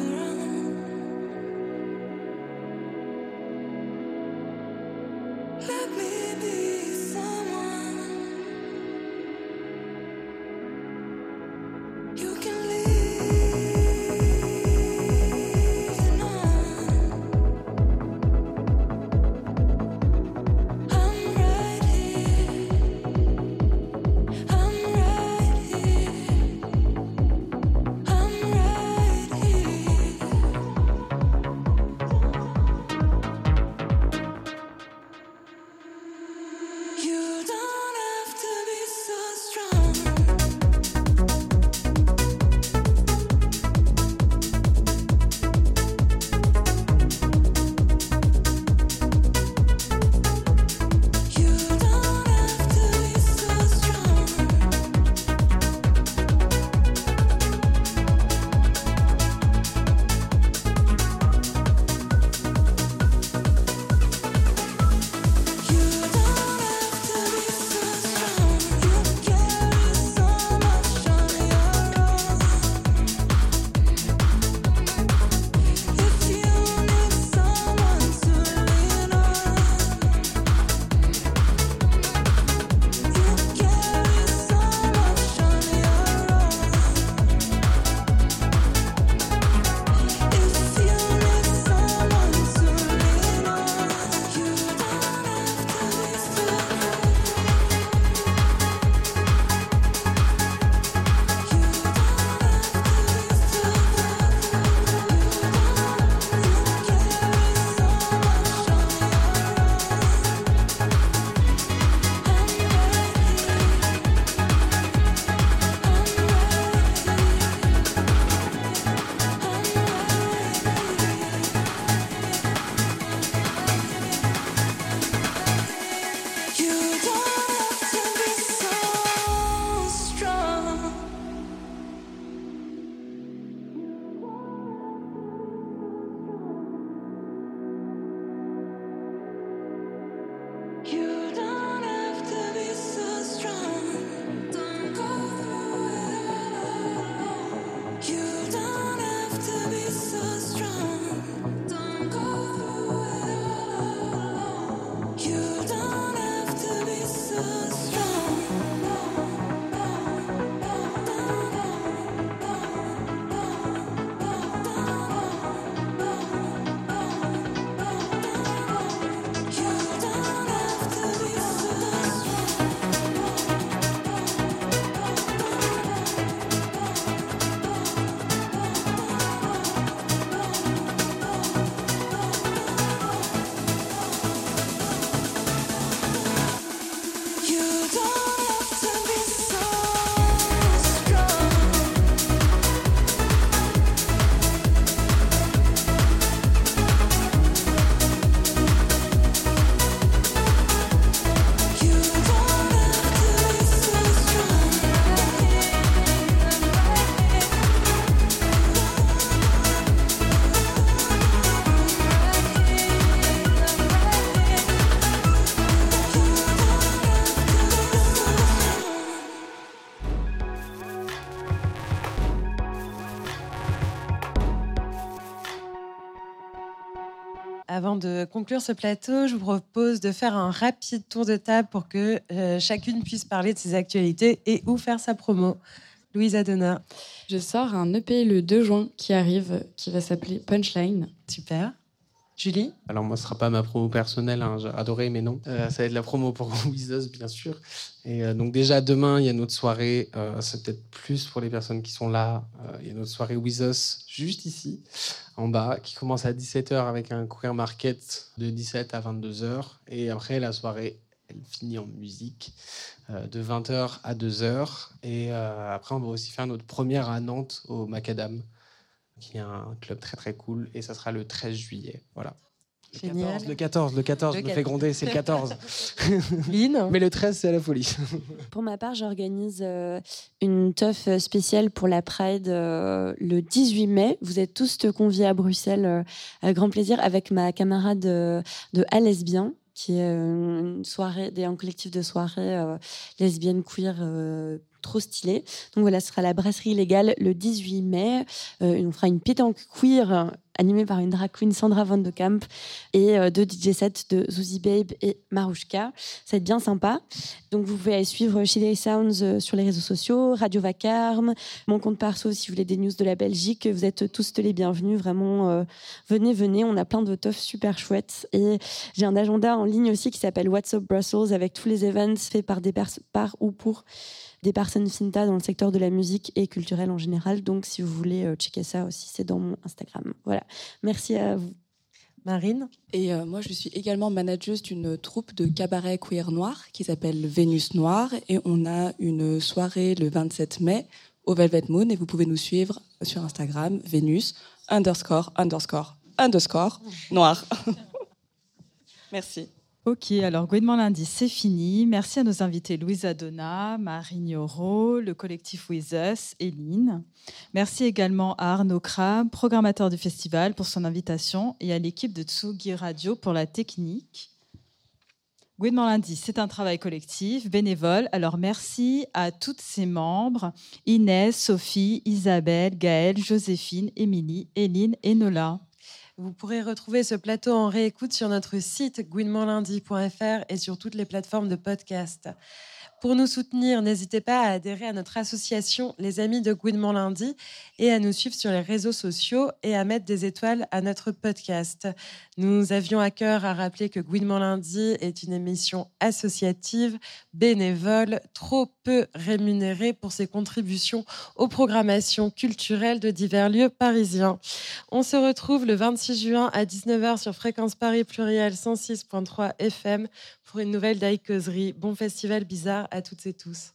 Avant de conclure ce plateau, je vous propose de faire un rapide tour de table pour que euh, chacune puisse parler de ses actualités et ou faire sa promo. Louise Adona. Je sors un EP le 2 juin qui arrive, qui va s'appeler Punchline. Super. Julie? Alors moi, ce sera pas ma promo personnelle, hein, j'ai adoré, mais non. Euh, ça va être la promo pour (laughs) Wizos, bien sûr. Et euh, donc déjà, demain, il y a notre soirée, euh, c'est peut-être plus pour les personnes qui sont là, il y a notre soirée Wizos juste ici, en bas, qui commence à 17h avec un queer market de 17 à 22h. Et après, la soirée, elle finit en musique de 20h à 2h. Et après, on va aussi faire notre première à Nantes au Macadam qui est un club très très cool, et ça sera le 13 juillet. Voilà. Le 14, le 14, le 14, je me fais gronder, c'est le 14. (laughs) Mais le 13, c'est à la folie. (laughs) Pour ma part, j'organise euh, une teuf spéciale pour la Pride euh, le 18 mai. Vous êtes tous conviés à Bruxelles, euh, avec grand plaisir, avec ma camarade de, de A Lesbien qui est une soirée, un collectif de soirées lesbiennes queer trop stylé. Donc voilà, ce sera la brasserie légale le 18 mai. Euh, on fera une pétanque queer euh, animée par une drag queen Sandra Van de Camp et euh, deux DJ sets de Zuzi Babe et Marouchka. Ça va être bien sympa. Donc vous pouvez aller suivre Chile Sounds sur les réseaux sociaux, Radio Vacarme, mon compte perso si vous voulez des news de la Belgique. Vous êtes tous les bienvenus. Vraiment, venez, venez. On a plein de teufs super chouettes. Et j'ai un agenda en ligne aussi qui s'appelle What's Up Brussels avec tous les events faits par des par ou pour des personnes Finta dans le secteur de la musique et culturelle en général. Donc, si vous voulez euh, checker ça aussi, c'est dans mon Instagram. Voilà. Merci à vous. Marine Et euh, moi, je suis également manageuse d'une troupe de cabaret queer noir qui s'appelle Vénus Noir. Et on a une soirée le 27 mai au Velvet Moon. Et vous pouvez nous suivre sur Instagram, Vénus underscore underscore underscore noir. (laughs) Merci. Ok, alors Gouinement lundi, c'est fini. Merci à nos invités Louisa Donna, Marie Nioro, le collectif With Us, Eline. Merci également à Arnaud Krab, programmateur du festival, pour son invitation et à l'équipe de Tsugi Radio pour la technique. Gouinement lundi, c'est un travail collectif, bénévole. Alors merci à toutes ses membres Inès, Sophie, Isabelle, Gaëlle, Joséphine, Émilie, Eline et Nola. Vous pourrez retrouver ce plateau en réécoute sur notre site gouinementlundi.fr et sur toutes les plateformes de podcast. Pour nous soutenir, n'hésitez pas à adhérer à notre association Les Amis de Gouinement Lundi et à nous suivre sur les réseaux sociaux et à mettre des étoiles à notre podcast. Nous avions à cœur à rappeler que Gouinement Lundi est une émission associative, bénévole, trop peu rémunérée pour ses contributions aux programmations culturelles de divers lieux parisiens. On se retrouve le 26 juin à 19h sur Fréquence Paris Pluriel 106.3 FM pour une nouvelle Daïkoserie. Bon festival bizarre à toutes et tous.